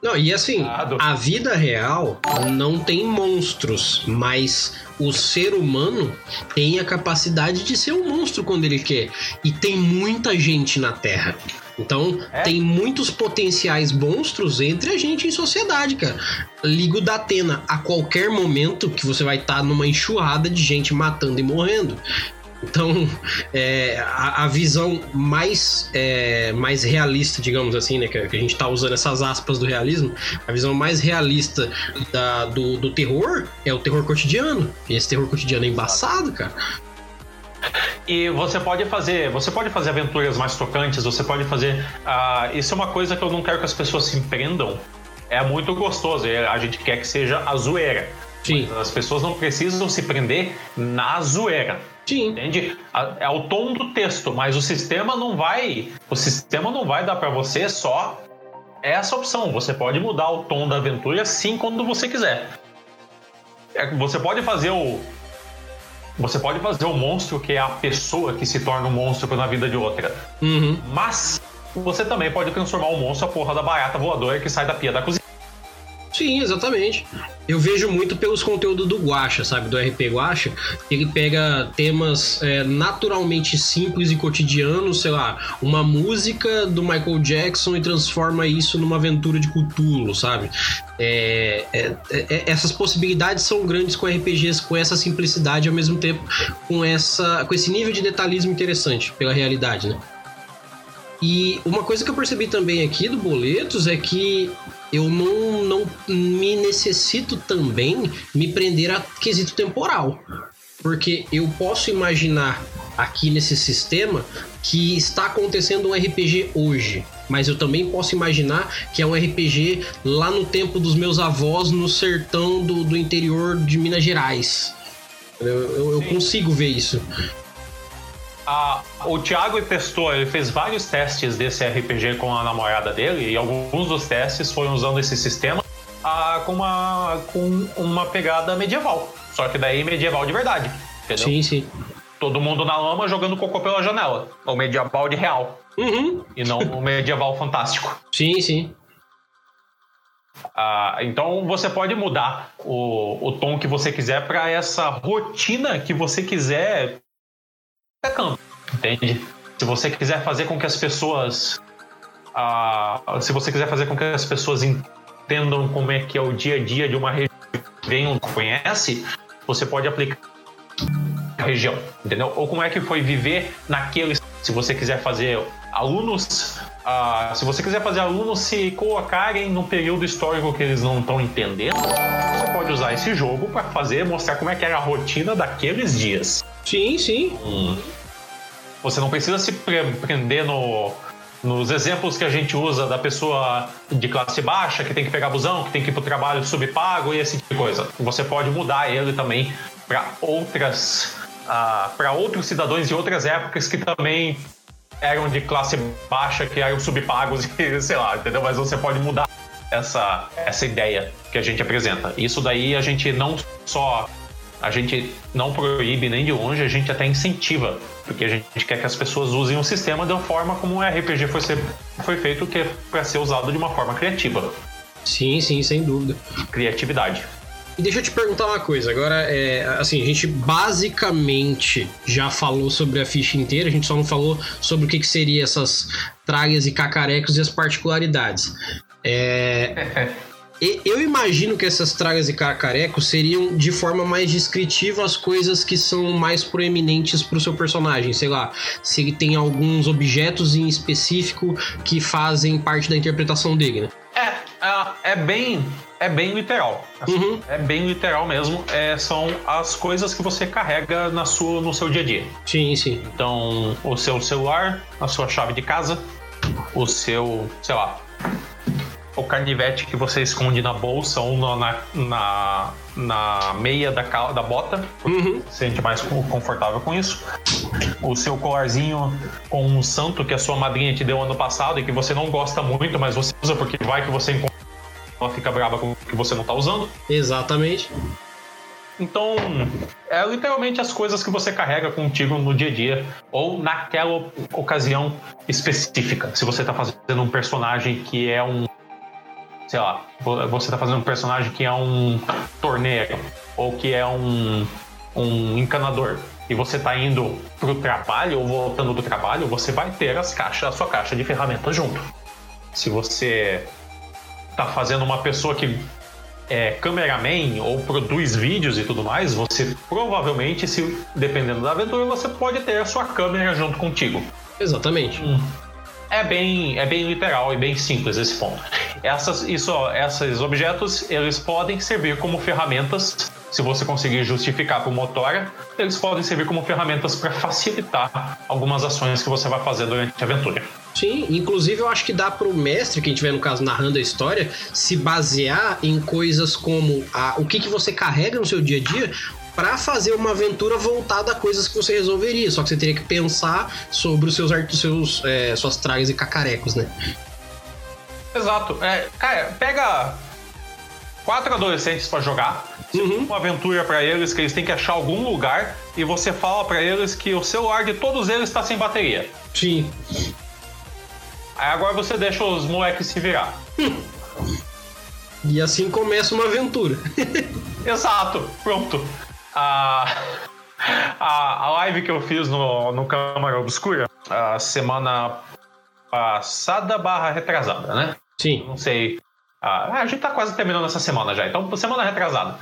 Não, e assim, a vida real não tem monstros, mas o ser humano tem a capacidade de ser um monstro quando ele quer. E tem muita gente na Terra. Então, é. tem muitos potenciais monstros entre a gente em sociedade, cara. Ligo da Atena a qualquer momento que você vai estar tá numa enxurrada de gente matando e morrendo. Então, <laughs> é, a, a, visão mais, é, mais realista, digamos assim, né? Que, a gente está usando essas aspas do realismo, a visão mais realista da, do, do terror é o terror cotidiano. E esse terror cotidiano é embaçado, cara. E você pode fazer, você pode fazer aventuras mais tocantes, você pode fazer. Uh, isso é uma coisa que eu não quero que as pessoas se empreendam. É muito gostoso, a gente quer que seja a zoeira. Sim. Mas as pessoas não precisam se prender na zoeira. Sim. Entende? É o tom do texto, mas o sistema não vai. O sistema não vai dar para você só essa opção. Você pode mudar o tom da aventura sim quando você quiser. É, você pode fazer o. Você pode fazer o monstro que é a pessoa que se torna um monstro na vida de outra. Uhum. Mas você também pode transformar o monstro a porra da barata voadora que sai da pia da cozinha. Sim, exatamente. Eu vejo muito pelos conteúdos do Guacha, sabe? Do RP Guacha. Ele pega temas é, naturalmente simples e cotidianos, sei lá, uma música do Michael Jackson e transforma isso numa aventura de Cthulhu, sabe? É, é, é essas possibilidades são grandes com RPGs com essa simplicidade ao mesmo tempo com, essa, com esse nível de detalhismo interessante pela realidade, né? E uma coisa que eu percebi também aqui do Boletos é que eu não, não me necessito também me prender a quesito temporal. Porque eu posso imaginar aqui nesse sistema que está acontecendo um RPG hoje. Mas eu também posso imaginar que é um RPG lá no tempo dos meus avós no sertão do, do interior de Minas Gerais. Eu, eu, eu consigo ver isso. A, o Thiago testou, ele fez vários testes desse RPG com a namorada dele, e alguns dos testes foram usando esse sistema a, com, uma, com uma pegada medieval. Só que daí medieval de verdade. Entendeu? Sim, sim. Todo mundo na lama jogando cocô pela janela. O medieval de real. Uhum. E não o medieval fantástico. Sim, sim. Ah, então você pode mudar o, o tom que você quiser para essa rotina que você quiser campo, entende? Se você quiser fazer com que as pessoas. Uh, se você quiser fazer com que as pessoas entendam como é que é o dia a dia de uma região que não conhece, você pode aplicar a região, entendeu? Ou como é que foi viver naquele. Se você quiser fazer alunos. Uh, se você quiser fazer alunos se colocarem no período histórico que eles não estão entendendo, você pode usar esse jogo para fazer, mostrar como é que era a rotina daqueles dias. Sim, sim. Hum. Você não precisa se prender no, nos exemplos que a gente usa da pessoa de classe baixa que tem que pegar busão, que tem que ir para o trabalho subpago e esse tipo de coisa. Você pode mudar ele também para outras, uh, para outros cidadãos de outras épocas que também eram de classe baixa, que eram subpagos <laughs> e sei lá, entendeu? Mas você pode mudar essa, essa ideia que a gente apresenta. Isso daí a gente não só a gente não proíbe nem de longe, a gente até incentiva, porque a gente quer que as pessoas usem o sistema da forma como o RPG foi, ser, foi feito, que é para ser usado de uma forma criativa. Sim, sim, sem dúvida. Criatividade. E deixa eu te perguntar uma coisa. Agora, é, assim, a gente basicamente já falou sobre a ficha inteira, a gente só não falou sobre o que, que seria essas tragas e cacarecos e as particularidades. É. <laughs> eu imagino que essas tragas e cacarecos seriam de forma mais descritiva as coisas que são mais proeminentes para o seu personagem. Sei lá, se ele tem alguns objetos em específico que fazem parte da interpretação dele, né? É, é, é bem, é bem literal. Assim, uhum. É bem literal mesmo. É, são as coisas que você carrega na sua, no seu dia a dia. Sim, sim. Então, o seu celular, a sua chave de casa, o seu, sei lá, o carnivete que você esconde na bolsa ou na, na, na meia da, da bota, uhum. se sente mais confortável com isso. o seu colarzinho com um santo que a sua madrinha te deu ano passado e que você não gosta muito, mas você usa porque vai que você encontra. Ela fica brava com o que você não tá usando. Exatamente. Então, é literalmente as coisas que você carrega contigo no dia a dia ou naquela ocasião específica. Se você está fazendo um personagem que é um. Sei lá, você está fazendo um personagem que é um torneiro ou que é um, um encanador e você está indo para o trabalho ou voltando do trabalho, você vai ter as caixas, a sua caixa de ferramentas junto. Se você está fazendo uma pessoa que é cameraman ou produz vídeos e tudo mais, você provavelmente, se dependendo da aventura, você pode ter a sua câmera junto contigo. Exatamente. Hum. É bem, é bem literal e bem simples esse ponto. Essas, isso, esses objetos eles podem servir como ferramentas se você conseguir justificar para o motora, eles podem servir como ferramentas para facilitar algumas ações que você vai fazer durante a aventura. Sim, inclusive eu acho que dá para o mestre, quem estiver no caso narrando a história, se basear em coisas como a, o que, que você carrega no seu dia a dia para fazer uma aventura voltada a coisas que você resolveria. Só que você teria que pensar sobre os seus, seus é, suas tralhas e cacarecos, né? Exato. É, cara, pega quatro adolescentes para jogar, uhum. uma aventura para eles que eles têm que achar algum lugar e você fala para eles que o celular de todos eles está sem bateria. Sim. Aí agora você deixa os moleques se virar. <laughs> E assim começa uma aventura. <laughs> Exato, pronto. A, a, a live que eu fiz no, no Câmara Obscura, a semana passada barra retrasada, né? Sim. Não sei ah, a gente tá quase terminando essa semana já, então semana retrasada.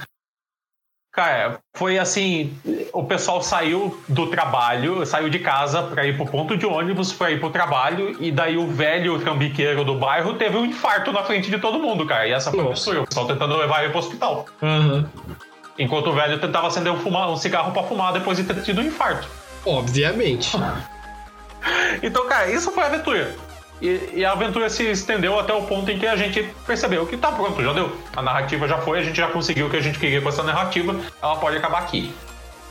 Cara, foi assim: o pessoal saiu do trabalho, saiu de casa para ir pro ponto de ônibus, para ir pro trabalho, e daí o velho trambiqueiro do bairro teve um infarto na frente de todo mundo, cara. E essa foi a o pessoal tentando levar ele pro hospital. Uhum. Enquanto o velho tentava acender um, fuma, um cigarro para fumar depois de ter tido um infarto. Obviamente. <laughs> então, cara, isso foi a aventura. E, e, a aventura se estendeu até o ponto em que a gente percebeu que tá pronto, já deu. A narrativa já foi, a gente já conseguiu o que a gente queria com essa narrativa, ela pode acabar aqui.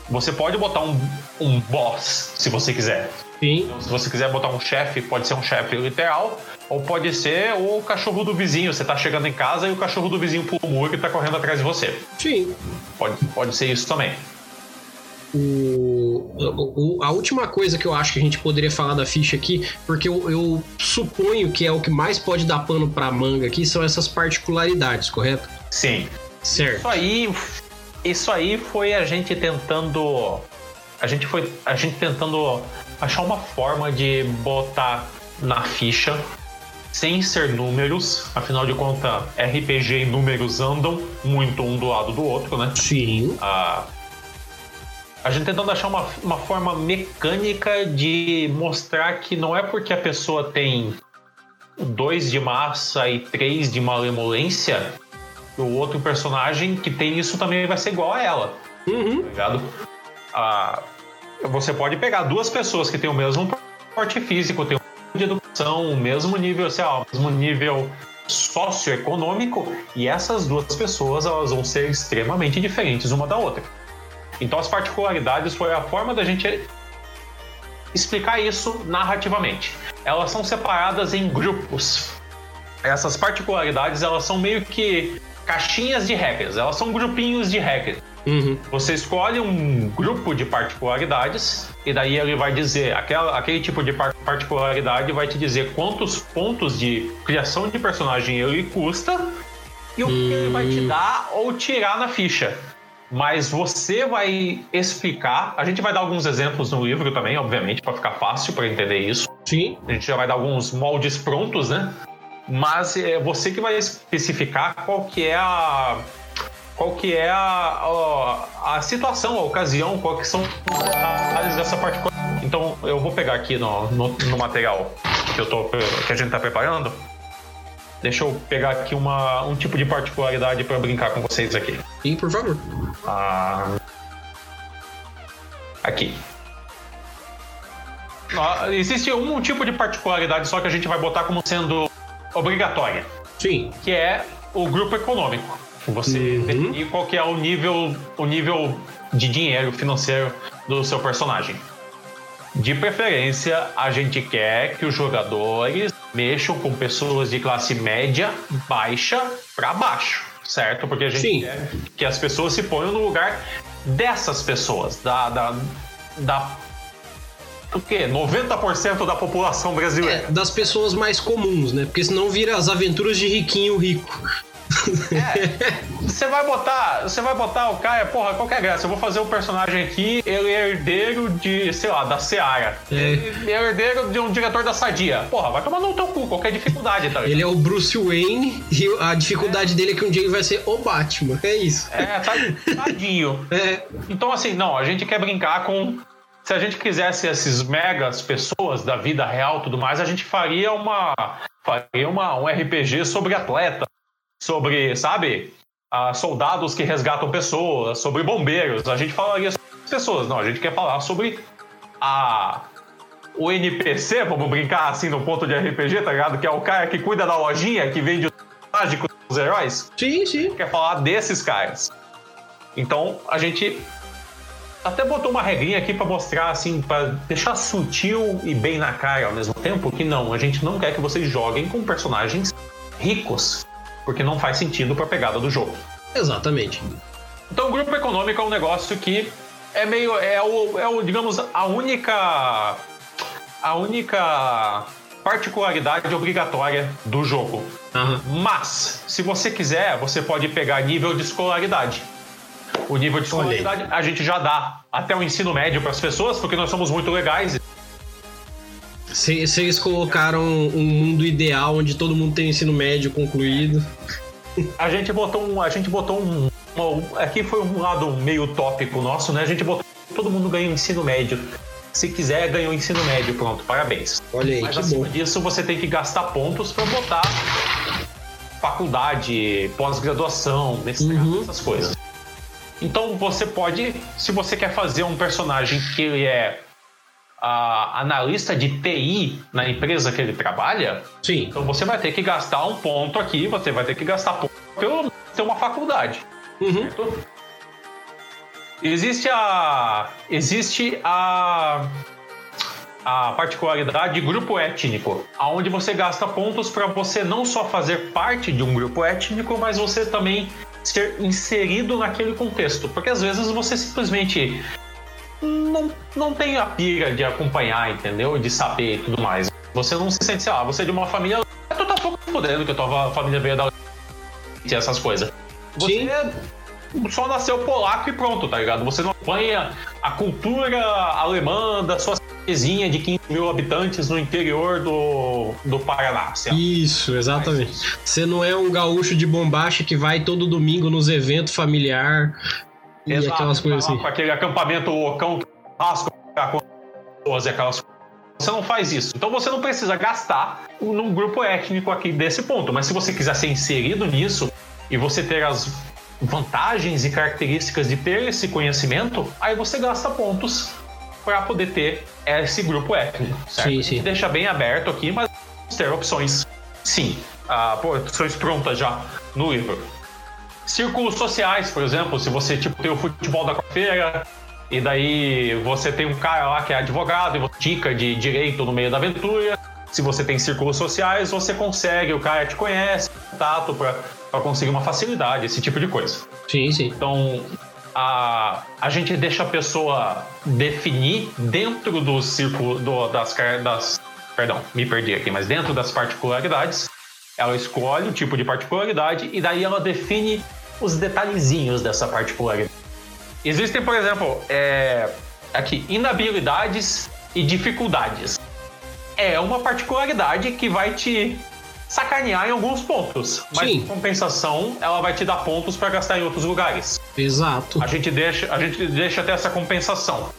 Você pode botar um, um boss, se você quiser. Então, se você quiser botar um chefe, pode ser um chefe literal, ou pode ser o cachorro do vizinho. Você tá chegando em casa e o cachorro do vizinho pula o muro e tá correndo atrás de você. Sim. Pode, pode ser isso também. O, o, a última coisa que eu acho que a gente poderia falar da ficha aqui, porque eu, eu suponho que é o que mais pode dar pano pra manga aqui, são essas particularidades, correto? Sim. Certo. Isso aí, isso aí foi a gente tentando. A gente foi. A gente tentando achar uma forma de botar na ficha sem ser números, afinal de contas, RPG e números andam muito um do lado do outro, né? Sim. Ah, a gente tentando achar uma, uma forma mecânica de mostrar que não é porque a pessoa tem dois de massa e três de malemolência, o outro personagem que tem isso também vai ser igual a ela. Uhum. Tá ligado? Ah, você pode pegar duas pessoas que têm o mesmo porte físico, têm um de educação, o mesmo nível, lá, o mesmo nível socioeconômico, e essas duas pessoas elas vão ser extremamente diferentes uma da outra. Então, as particularidades foi a forma da gente explicar isso narrativamente. Elas são separadas em grupos. Essas particularidades, elas são meio que caixinhas de regras, elas são grupinhos de regras. Uhum. Você escolhe um grupo de particularidades e daí ele vai dizer, aquela, aquele tipo de particularidade vai te dizer quantos pontos de criação de personagem ele custa e o que ele vai te hum. dar ou tirar na ficha mas você vai explicar. A gente vai dar alguns exemplos no livro também, obviamente, para ficar fácil para entender isso. Sim. A gente já vai dar alguns moldes prontos, né? Mas é você que vai especificar qual que é a qual que é a, a, a situação, a ocasião, qual que são os detalhes dessa particular. Então eu vou pegar aqui no, no, no material que eu tô que a gente está preparando Deixa eu pegar aqui uma, um tipo de particularidade para brincar com vocês aqui. Sim, por favor. Ah, aqui. Existe um tipo de particularidade só que a gente vai botar como sendo obrigatória. Sim. Que é o grupo econômico. Você uhum. definir qual que é o nível, o nível de dinheiro financeiro do seu personagem. De preferência, a gente quer que os jogadores mexam com pessoas de classe média, baixa para baixo, certo? Porque a gente Sim. quer que as pessoas se ponham no lugar dessas pessoas, da, da, da o quê? 90% da população brasileira. É, das pessoas mais comuns, né? Porque senão vira as aventuras de riquinho rico. É, você vai botar, você vai botar o cara, porra, qualquer graça. Eu vou fazer um personagem aqui, ele é herdeiro de, sei lá, da Seara. É. Ele é herdeiro de um diretor da Sadia. Porra, vai tomar no teu cu, qualquer dificuldade, tá Ele é o Bruce Wayne e a dificuldade é. dele é que um dia ele vai ser o Batman. É isso. É, tá, tadinho. <laughs> É. Então, assim, não, a gente quer brincar com se a gente quisesse esses megas pessoas da vida real tudo mais, a gente faria uma faria uma, um RPG sobre atleta, sobre, sabe, ah, soldados que resgatam pessoas, sobre bombeiros. A gente falaria sobre pessoas. Não, a gente quer falar sobre a o NPC, vamos brincar assim no ponto de RPG, tá ligado? Que é o cara que cuida da lojinha, que vende os mágicos dos heróis. Sim, sim. Quer falar desses caras. Então a gente até botou uma regrinha aqui para mostrar, assim, para deixar sutil e bem na cara ao mesmo tempo que não, a gente não quer que vocês joguem com personagens ricos, porque não faz sentido para a pegada do jogo. Exatamente. Então, o grupo econômico é um negócio que é meio é o, é o digamos a única a única particularidade obrigatória do jogo. Uhum. Mas, se você quiser, você pode pegar nível de escolaridade. O nível de escolaridade a gente já dá até o ensino médio para as pessoas, porque nós somos muito legais. Eles colocaram um mundo ideal onde todo mundo tem ensino médio concluído. A gente botou um. A gente botou um. Uma, aqui foi um lado meio tópico nosso, né? A gente botou. Todo mundo ganha o ensino médio. Se quiser, ganhou o ensino médio, pronto, parabéns. Olha aí, Mas acima bom. disso, você tem que gastar pontos para botar faculdade, pós-graduação, mestrado, uhum. essas coisas. Então você pode, se você quer fazer um personagem que ele é analista de TI na empresa que ele trabalha, Sim. então você vai ter que gastar um ponto aqui, você vai ter que gastar ponto pelo ter uma faculdade. Uhum. Existe a. Existe a. A particularidade de grupo étnico, aonde você gasta pontos para você não só fazer parte de um grupo étnico, mas você também ser inserido naquele contexto. Porque às vezes você simplesmente não, não tem a pira de acompanhar, entendeu? De saber e tudo mais. Você não se sente, sei lá, você é de uma família. Tu tá pouco fodendo que a tua família veio da. e essas coisas. Você Sim. só nasceu polaco e pronto, tá ligado? Você não acompanha a cultura alemã da sua cidadezinha de 15 mil habitantes no interior do, do Paraná. Isso, exatamente. Você não é um gaúcho de bombacha que vai todo domingo nos eventos familiar e Exato, aquelas coisas assim. Com aquele acampamento loucão, rasco, pessoas e aquelas coisas. Você não faz isso. Então você não precisa gastar num grupo étnico aqui desse ponto. Mas se você quiser ser inserido nisso e você ter as vantagens e características de ter esse conhecimento, aí você gasta pontos para poder ter esse grupo étnico. Certo? Sim, sim. deixa bem aberto aqui, mas ter opções, sim. Ah, opções prontas já no livro. Círculos sociais, por exemplo, se você tipo, tem o futebol da feira e daí você tem um cara lá que é advogado e você dica de direito no meio da aventura. Se você tem círculos sociais, você consegue, o cara te conhece, contato para conseguir uma facilidade, esse tipo de coisa. Sim, sim. Então, a, a gente deixa a pessoa definir dentro do círculo do, das, das. Perdão, me perdi aqui, mas dentro das particularidades, ela escolhe o tipo de particularidade e daí ela define os detalhezinhos dessa particularidade. Existem, por exemplo, é, aqui, inabilidades e dificuldades. É uma particularidade que vai te sacanear em alguns pontos. Mas Sim. em compensação, ela vai te dar pontos para gastar em outros lugares. Exato. A gente deixa, a gente deixa ter essa compensação.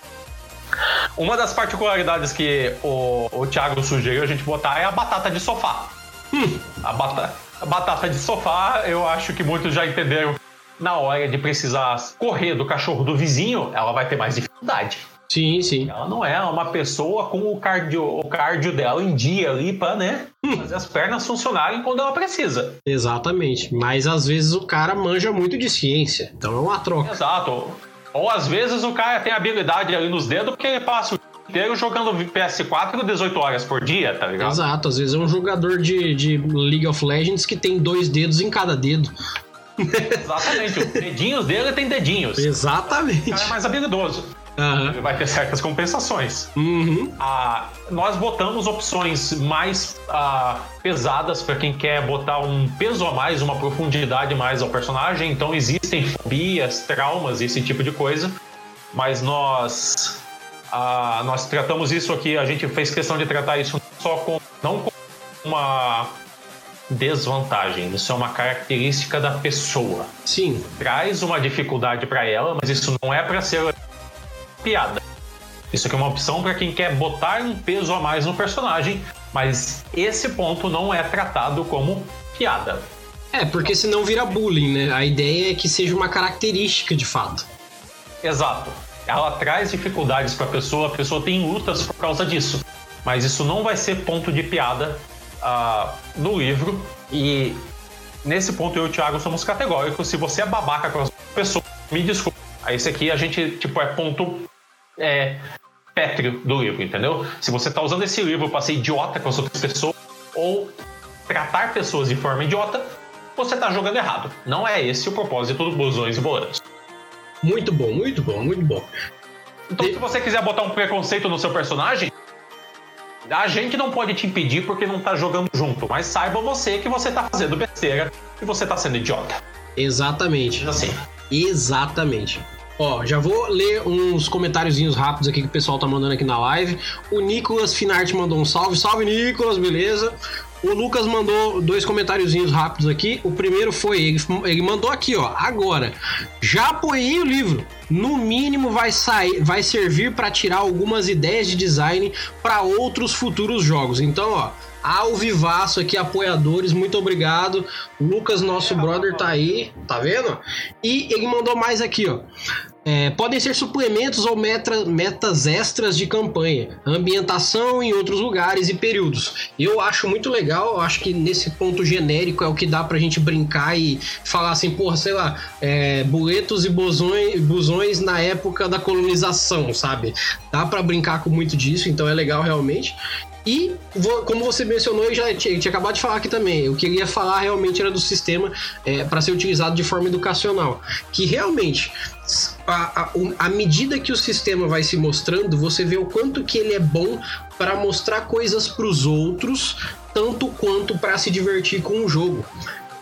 Uma das particularidades que o, o Thiago sugeriu a gente botar é a batata de sofá. Hum. <laughs> A, batata, a batata de sofá, eu acho que muitos já entenderam. Na hora de precisar correr do cachorro do vizinho, ela vai ter mais dificuldade. Sim, sim. Ela não é uma pessoa com o cardio, o cardio dela em dia ali para, né, hum. fazer as pernas funcionarem quando ela precisa. Exatamente. Mas às vezes o cara manja muito de ciência. Então é uma troca. Exato. Ou às vezes o cara tem habilidade ali nos dedos porque ele passa o inteiro jogando PS4 18 horas por dia, tá ligado? Exato, às vezes é um jogador de, de League of Legends que tem dois dedos em cada dedo. Exatamente, os dedinhos dele tem dedinhos. Exatamente. O cara é mais habilidoso. Ele vai ter certas compensações. Uhum. Ah, nós botamos opções mais ah, pesadas para quem quer botar um peso a mais, uma profundidade mais ao personagem. Então existem fobias, traumas, esse tipo de coisa. Mas nós ah, nós tratamos isso aqui. A gente fez questão de tratar isso só com não com uma desvantagem. Isso é uma característica da pessoa. Sim. Traz uma dificuldade para ela, mas isso não é para ser piada. Isso aqui é uma opção para quem quer botar um peso a mais no personagem, mas esse ponto não é tratado como piada. É, porque senão vira bullying, né? A ideia é que seja uma característica de fato. Exato. Ela traz dificuldades para a pessoa, a pessoa tem lutas por causa disso. Mas isso não vai ser ponto de piada ah, no livro. E nesse ponto eu e o Thiago somos categóricos. Se você é babaca com as pessoas, me desculpe. Aí esse aqui a gente, tipo, é ponto é, pétreo do livro, entendeu? Se você tá usando esse livro para ser idiota com as outras pessoas ou tratar pessoas de forma idiota, você tá jogando errado. Não é esse o propósito do Blusões e Boletos. Muito bom, muito bom, muito bom. Então, se você quiser botar um preconceito no seu personagem, a gente não pode te impedir porque não tá jogando junto. Mas saiba você que você tá fazendo besteira e você tá sendo idiota. Exatamente. Assim. Exatamente. Ó, já vou ler uns comentáriozinhos rápidos aqui que o pessoal tá mandando aqui na live. O Nicolas Finarte mandou um salve. Salve, Nicolas, beleza? O Lucas mandou dois comentáriozinhos rápidos aqui. O primeiro foi, ele, ele mandou aqui, ó, agora. Já apoiei o livro. No mínimo vai sair, vai servir para tirar algumas ideias de design para outros futuros jogos. Então, ó, ao vivaço aqui, apoiadores, muito obrigado. Lucas, nosso brother, tá aí, tá vendo? E ele mandou mais aqui, ó. É, podem ser suplementos ou meta- metas extras de campanha, ambientação em outros lugares e períodos. Eu acho muito legal, eu acho que nesse ponto genérico é o que dá pra gente brincar e falar assim, porra, sei lá, é, boletos e bosões, busões na época da colonização, sabe? Dá pra brincar com muito disso, então é legal realmente. E, como você mencionou, e já tinha, tinha acabado de falar aqui também, o que eu ia falar realmente era do sistema para ser utilizado de forma educacional. Que realmente, a, a, à medida que o sistema vai se mostrando, você vê o quanto que ele é bom para mostrar coisas para os outros, tanto quanto para se divertir com o jogo.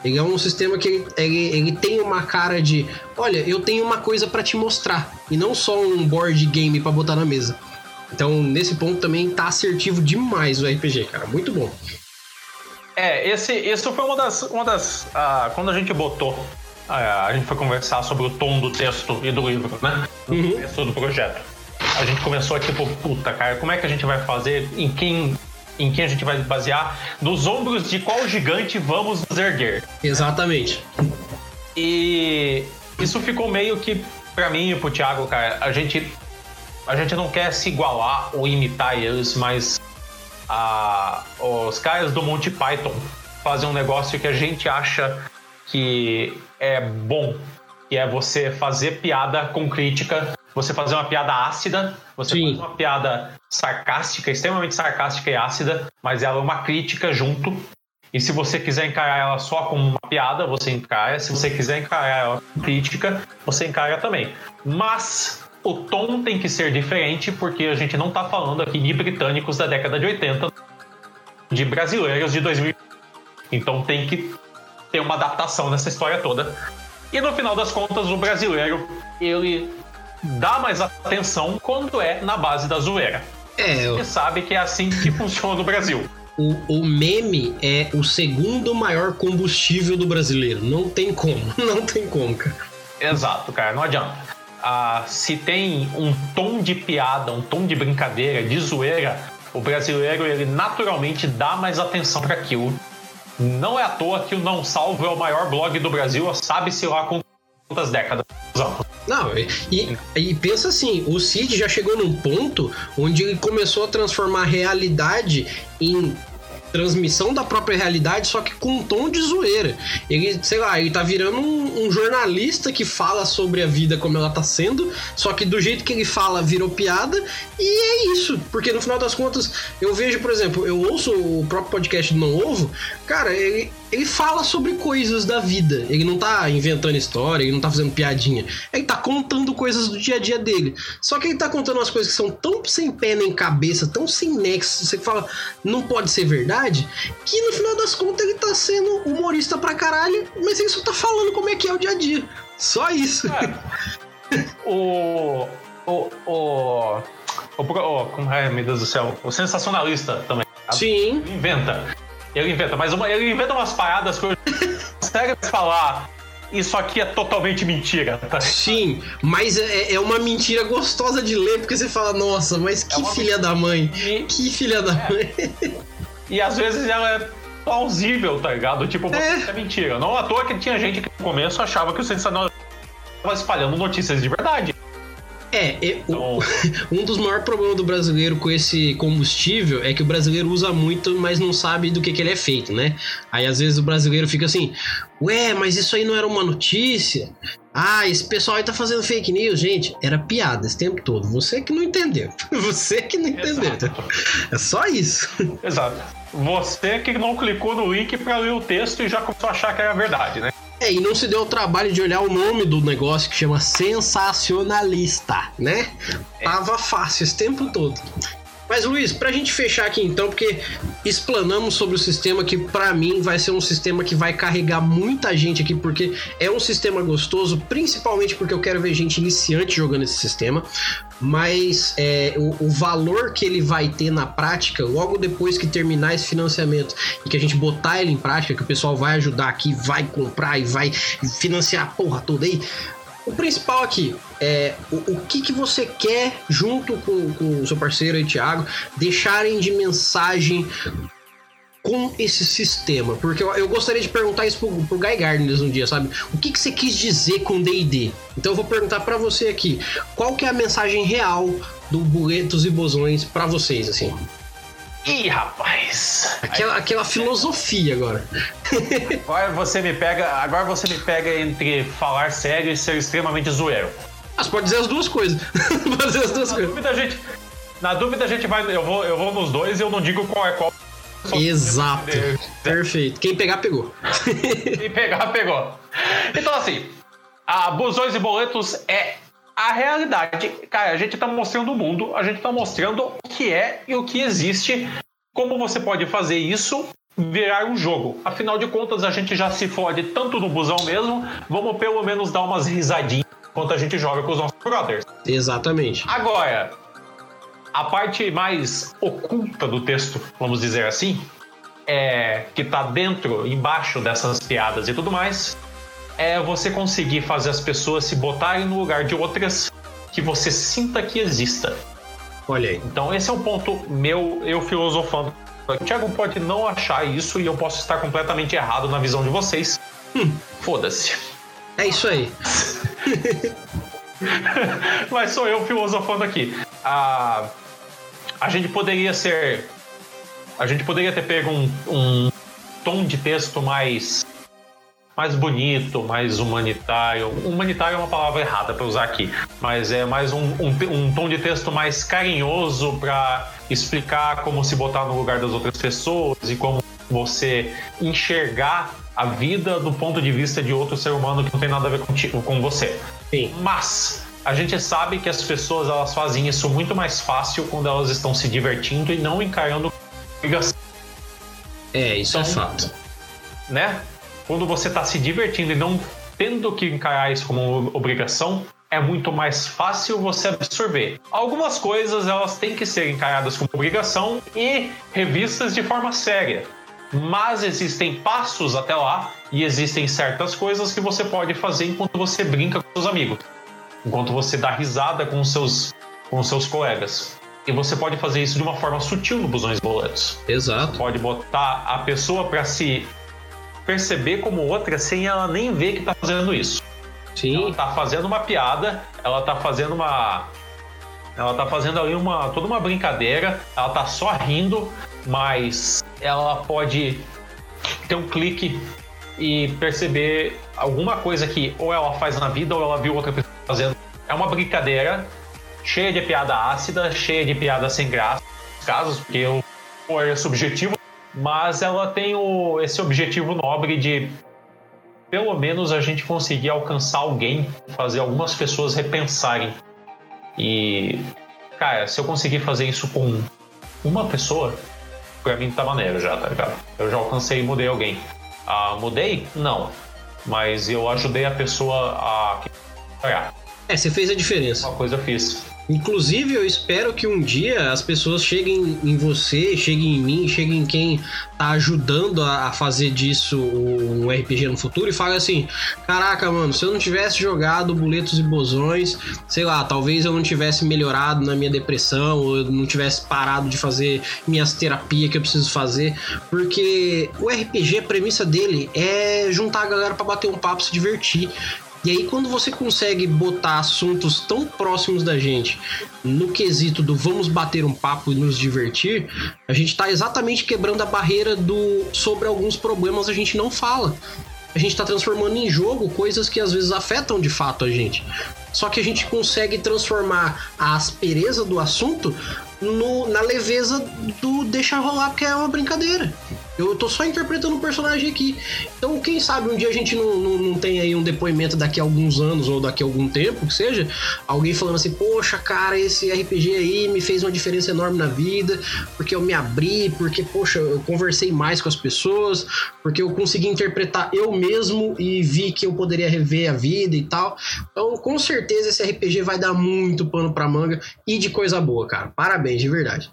Ele é um sistema que ele, ele, ele tem uma cara de, olha, eu tenho uma coisa para te mostrar, e não só um board game para botar na mesa. Então, nesse ponto também tá assertivo demais o RPG, cara. Muito bom. É, esse, isso foi uma das. Uma das ah, quando a gente botou. Ah, a gente foi conversar sobre o tom do texto e do livro, né? Do Uhum. texto do projeto. A gente começou tipo, puta, cara, como é que a gente vai fazer? Em quem. Em quem a gente vai basear? Nos ombros de qual gigante vamos nos erguer? Exatamente. E isso ficou meio que, pra mim e pro Thiago, cara, a gente, a gente não quer se igualar ou imitar eles, mas a, os caras do Monty Python fazem um negócio que a gente acha que é bom, que é você fazer piada com crítica, você fazer uma piada ácida, você Sim. faz uma piada sarcástica, extremamente sarcástica e ácida, mas ela é uma crítica junto. E se você quiser encarar ela só como uma piada, você encara. Se você quiser encarar ela crítica, você encara também. Mas o tom tem que ser diferente, porque a gente não tá falando aqui de britânicos da década de 80, de brasileiros de 2000. Então tem que ter uma adaptação nessa história toda. E no final das contas, o brasileiro, ele dá mais atenção quando é na base da zoeira. É, Ele sabe que é assim que <laughs> funciona no Brasil. o, o meme é o segundo maior combustível do brasileiro. Não tem como. <laughs> Não tem como, cara. Exato, cara, não adianta. Ah, se tem um tom de piada, um tom de brincadeira, de zoeira, o brasileiro ele naturalmente dá mais atenção para aquilo. Não é à toa que o Não Salvo é o maior blog do Brasil, sabe-se lá com quantas décadas. Não, e, e pensa assim, o Cid já chegou num ponto onde ele começou a transformar a realidade em transmissão da própria realidade, só que com um tom de zoeira. Ele, sei lá, ele tá virando um, um, jornalista que fala sobre a vida como ela tá sendo, só que do jeito que ele fala virou piada, e é isso. Porque no final das contas, eu vejo, por exemplo, eu ouço o próprio podcast do Não Ovo, cara, ele, ele fala sobre coisas da vida. Ele não tá inventando história, ele não tá fazendo piadinha. Ele tá contando coisas do dia a dia dele. Só que ele tá contando umas coisas que são tão sem pé nem cabeça, tão sem nexo, você fala, não pode ser verdade, que no final das contas ele tá sendo humorista pra caralho, mas ele só tá falando como é que é o dia a dia. Só isso. É. o. O. O. O, o, como é, meu Deus do céu, o sensacionalista também. Sim. Inventa. Ele inventa, mas uma, ele inventa umas paradas que eu <laughs> consegue falar. Isso aqui é totalmente mentira, tá? Sim, mas é, é, uma mentira gostosa de ler, porque você fala, nossa, mas que é filha da mãe. E... Que filha da é. mãe. E às vezes ela é plausível, tá ligado? Tipo, é. é mentira. Não à toa que tinha gente que no começo achava que o sensacional estava espalhando notícias de verdade. É, então... <laughs> um dos maiores problemas do brasileiro com esse combustível é que o brasileiro usa muito, mas não sabe do que, que ele é feito, né? Aí às vezes o brasileiro fica assim, ué, mas isso aí não era uma notícia? Ah, esse pessoal aí tá fazendo fake news, gente. Era piada esse tempo todo. Você que não entendeu. <laughs> Você que não entendeu. Exato. É só isso. Exato. Você que não clicou no link para ler o texto e já começou a achar que era verdade, né? É, e não se deu o trabalho de olhar o nome do negócio que chama sensacionalista, né? É. Tava fácil esse tempo todo. Mas Luiz, pra gente fechar aqui então, porque explanamos sobre o sistema que para mim vai ser um sistema que vai carregar muita gente aqui, porque é um sistema gostoso, principalmente porque eu quero ver gente iniciante jogando esse sistema, mas é, o, o, valor que ele vai ter na prática, logo depois que terminar esse financiamento e que a gente botar ele em prática, que o pessoal vai ajudar aqui, vai comprar e vai financiar a porra toda aí, o principal aqui é o, o que, que você quer, junto com, com o seu parceiro aí, Thiago, deixarem de mensagem com esse sistema? Porque eu, eu, gostaria de perguntar isso pro, pro Guy Gardner um dia, sabe? O que, que você quis dizer com D&D? Então eu vou perguntar para você aqui, qual que é a mensagem real do Boletos e Bosões para vocês, assim? Ih, rapaz! Aquela, aquela filosofia agora. <laughs> Agora você me pega. Agora você me pega entre falar sério e ser extremamente zoeiro. Mas pode dizer as duas coisas. <laughs> pode dizer as duas na coisas. Dúvida, a gente, na dúvida a gente vai. Eu vou, eu vou nos dois e eu não digo qual é qual. Exato. Perfeito. Quem pegar, pegou. Quem pegar, pegou. Então, assim, a Busões e Boletos é a realidade. Cara, a gente tá mostrando o mundo, a gente tá mostrando o que é e o que existe, como você pode fazer isso virar um jogo. Afinal de contas, a gente já se fode tanto no busão mesmo, vamos pelo menos dar umas risadinhas enquanto a gente joga com os nossos brothers. Exatamente. Agora, a parte mais oculta do texto, vamos dizer assim, é que tá dentro, embaixo dessas piadas e tudo mais, é você conseguir fazer as pessoas se botarem no lugar de outras que você sinta que exista. Olha aí. Então esse é um ponto meu, eu filosofando. O Thiago pode não achar isso e eu posso estar completamente errado na visão de vocês. Hum. Foda-se. É isso aí. <laughs> Mas sou eu filosofando aqui. A, a gente poderia ser. A gente poderia ter pego um, um tom de texto mais mais bonito, mais humanitário. Humanitário é uma palavra errada para usar aqui, mas é mais um, um, um tom de texto mais carinhoso para explicar como se botar no lugar das outras pessoas e como você enxergar a vida do ponto de vista de outro ser humano que não tem nada a ver contigo, com você. Sim. Mas a gente sabe que as pessoas elas fazem isso muito mais fácil quando elas estão se divertindo e não encarando É, isso é então, é fato. Né? Quando você está se divertindo e não tendo que encarar isso como obrigação, é muito mais fácil você absorver. Algumas coisas elas têm que ser encaradas como obrigação e revistas de forma séria. Mas existem passos até lá e existem certas coisas que você pode fazer enquanto você brinca com seus amigos, enquanto você dá risada com seus com seus colegas. E você pode fazer isso de uma forma sutil no Busões Boletos. Exato. Você pode botar a pessoa para se perceber como outra sem ela nem ver que tá fazendo isso. Sim. Ela tá fazendo uma piada, ela tá fazendo uma. Ela tá fazendo ali uma toda uma brincadeira, ela tá só rindo, mas ela pode ter um clique e perceber alguma coisa que ou ela faz na vida ou ela viu outra pessoa fazendo. É uma brincadeira cheia de piada ácida, cheia de piada sem graça, casos, porque o humor é subjetivo, mas ela tem o, esse objetivo nobre de pelo menos a gente conseguir alcançar alguém, fazer algumas pessoas repensarem. E, cara, se eu conseguir fazer isso com uma pessoa, pra mim tá maneiro já, tá ligado? Eu já alcancei e mudei alguém. Ah, mudei? Não. Mas eu ajudei a pessoa a. É, você fez a diferença. Uma coisa eu fiz. Inclusive, eu espero que um dia as pessoas cheguem em você, cheguem em mim, cheguem em quem tá ajudando a fazer disso um RPG no futuro e falem assim: caraca, mano, se eu não tivesse jogado boletos e bosões, sei lá, talvez eu não tivesse melhorado na minha depressão, ou eu não tivesse parado de fazer minhas terapias que eu preciso fazer, porque o RPG, a premissa dele é juntar a galera para bater um papo, se divertir. E aí, quando você consegue botar assuntos tão próximos da gente no quesito do vamos bater um papo e nos divertir, a gente está exatamente quebrando a barreira do sobre alguns problemas a gente não fala. A gente está transformando em jogo coisas que às vezes afetam de fato a gente. Só que a gente consegue transformar a aspereza do assunto no, na leveza do deixar rolar, porque é uma brincadeira. Eu tô só interpretando um personagem aqui. Então, quem sabe um dia a gente não, não, não, tem aí um depoimento daqui a alguns anos ou daqui a algum tempo, que seja, alguém falando assim, poxa, cara, esse RPG aí me fez uma diferença enorme na vida, porque eu me abri, porque, poxa, eu conversei mais com as pessoas, porque eu consegui interpretar eu mesmo e vi que eu poderia rever a vida e tal. Então, com certeza esse RPG vai dar muito pano pra manga e de coisa boa, cara. Parabéns, de verdade.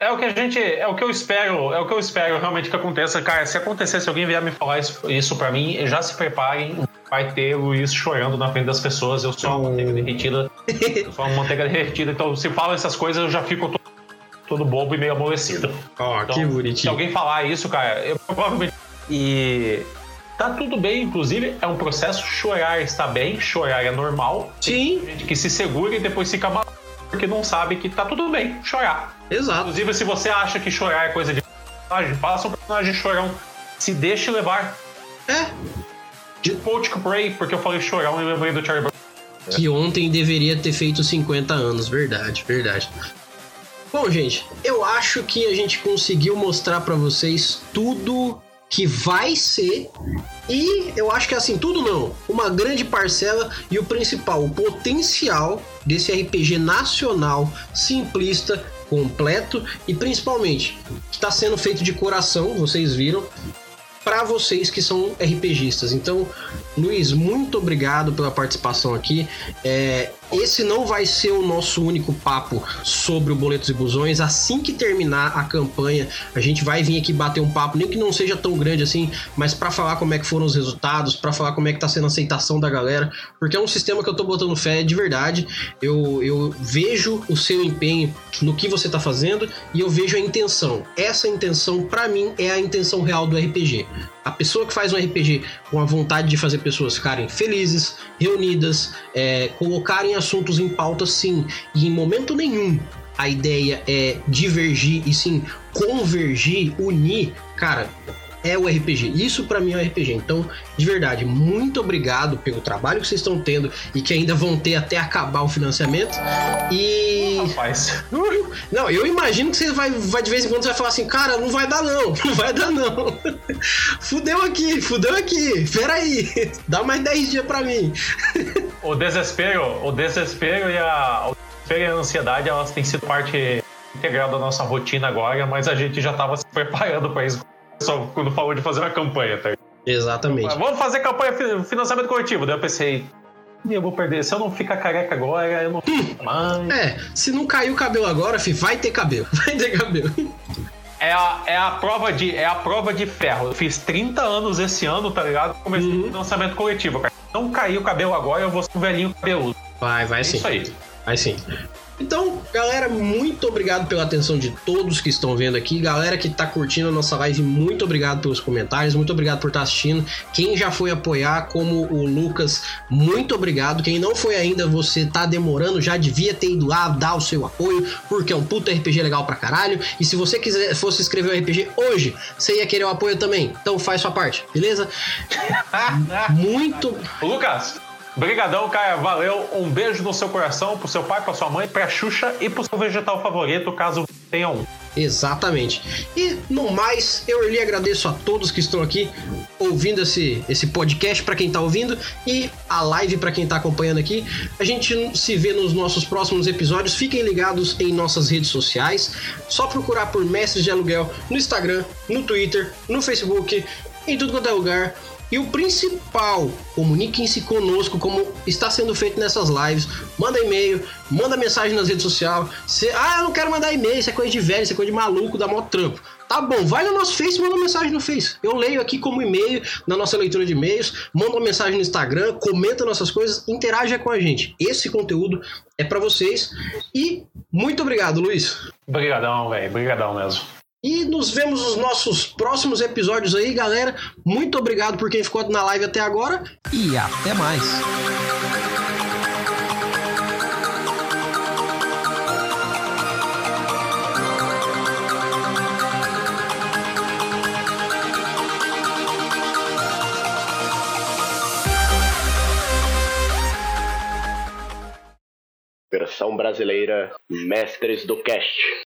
É o que a gente. É o que eu espero. É o que eu espero realmente que aconteça. Cara, se acontecer, se alguém vier me falar isso, isso pra mim, já se preparem. Vai ter Luiz chorando na frente das pessoas. Eu sou uma manteiga derretida. Eu sou uma manteiga derretida. Então, se fala essas coisas, eu já fico todo, todo bobo e meio amolecido. Ó, oh, então, que bonitinho. Se alguém falar isso, cara, eu provavelmente. E. Tá tudo bem, inclusive, é um processo. Chorar está bem, chorar é normal. Sim. Tem gente que se segura e depois fica mal porque não sabe que tá tudo bem chorar. Exato. Inclusive, se você acha que chorar é coisa de personagem, faça um personagem chorão. Se deixe levar. É. De Coach Prey, porque eu falei chorão e lembrei do Charlie Brown. Que ontem deveria ter feito 50 anos, verdade, verdade. Bom, gente, eu acho que a gente conseguiu mostrar para vocês tudo que vai ser e eu acho que assim, tudo não, uma grande parcela e o principal, o potencial desse RPG nacional, simplista, completo e principalmente que está sendo feito de coração, vocês viram, para vocês que são RPGistas. Então, Luiz, muito obrigado pela participação aqui. É, esse não vai ser o nosso único papo sobre o Boletos e Busões. Assim que terminar a campanha, a gente vai vir aqui bater um papo, nem que não seja tão grande assim, mas para falar como é que foram os resultados, para falar como é que tá sendo a aceitação da galera, porque é um sistema que eu tô botando fé de verdade. Eu, eu vejo o seu empenho no que você tá fazendo e eu vejo a intenção. Essa intenção, para mim, é a intenção real do RPG. A pessoa que faz um RPG com a vontade de fazer pessoas ficarem felizes, reunidas, é, colocarem assuntos em pauta, sim, e em momento nenhum a ideia é divergir e sim convergir, unir, cara, é o RPG. Isso para mim é o RPG. Então, de verdade, muito obrigado pelo trabalho que vocês estão tendo e que ainda vão ter até acabar o financiamento. E. Rapaz. Não, eu imagino que você vai, vai de vez em quando você vai falar assim, cara, não vai dar não, <laughs> não vai dar não. <laughs> Fudeu aqui, fudeu aqui. Peraí, <laughs> dá mais 10 dias para mim. O desespero, o desespero e a, o desespero e a ansiedade, elas têm sido parte integral da nossa rotina agora, mas a gente já estava se preparando para isso só quando falou de fazer uma campanha, tá? Exatamente. Vamos fazer campanha financiamento coletivo. Daí eu pensei, eu vou perder. Se eu não ficar careca agora, eu não fico mais. É, se não cair o cabelo agora, fi, vai ter cabelo. <laughs> Vai ter cabelo. É a, é, a prova de, é a prova de ferro. Eu fiz 30 anos esse ano, tá ligado? Comecei uhum. financiamento coletivo, cara. Não cair o cabelo agora, eu vou ser um velhinho cabeludo. Vai, vai é sim. Isso aí. Vai sim. Então, galera, muito obrigado pela atenção de todos que estão vendo aqui. Galera que tá curtindo a nossa live, muito obrigado pelos comentários, muito obrigado por estar tá assistindo. Quem já foi apoiar, como o Lucas, muito obrigado. Quem não foi ainda, você tá demorando, já devia ter ido lá dar o seu apoio, porque é um puta RPG legal pra caralho. E se você quiser fosse escrever um RPG hoje, você ia querer o apoio também. Então faz sua parte, beleza? <laughs> muito. Lucas, Brigadão, Caia. Valeu. Um beijo no seu coração, pro seu pai, pra sua mãe, pra Xuxa e pro seu vegetal favorito, caso tenha um. Exatamente. E no mais, eu lhe agradeço a todos que estão aqui ouvindo esse, esse podcast para quem tá ouvindo e a live para quem tá acompanhando aqui. A gente se vê nos nossos próximos episódios. Fiquem ligados em nossas redes sociais. Só procurar por Mestres de Aluguel no Instagram, no Twitter, no Facebook, em tudo quanto é lugar. E o principal, comuniquem-se conosco como está sendo feito nessas lives. Manda e-mail, manda mensagem nas redes sociais. Ah, eu não quero mandar e-mail, isso é coisa de velho, isso é coisa de maluco, dá mó trampo. Tá bom, vai no nosso Face e manda mensagem no Face. Eu leio aqui como e-mail na nossa leitura de e-mails, manda uma mensagem no Instagram, comenta nossas coisas, interaja com a gente. Esse conteúdo é para vocês. E muito obrigado, Luiz. Obrigadão, velho. Obrigadão mesmo. E nos vemos nos nossos próximos episódios aí, galera. Muito obrigado por quem ficou na live até agora e até mais. Versão brasileira Mestres do Cast.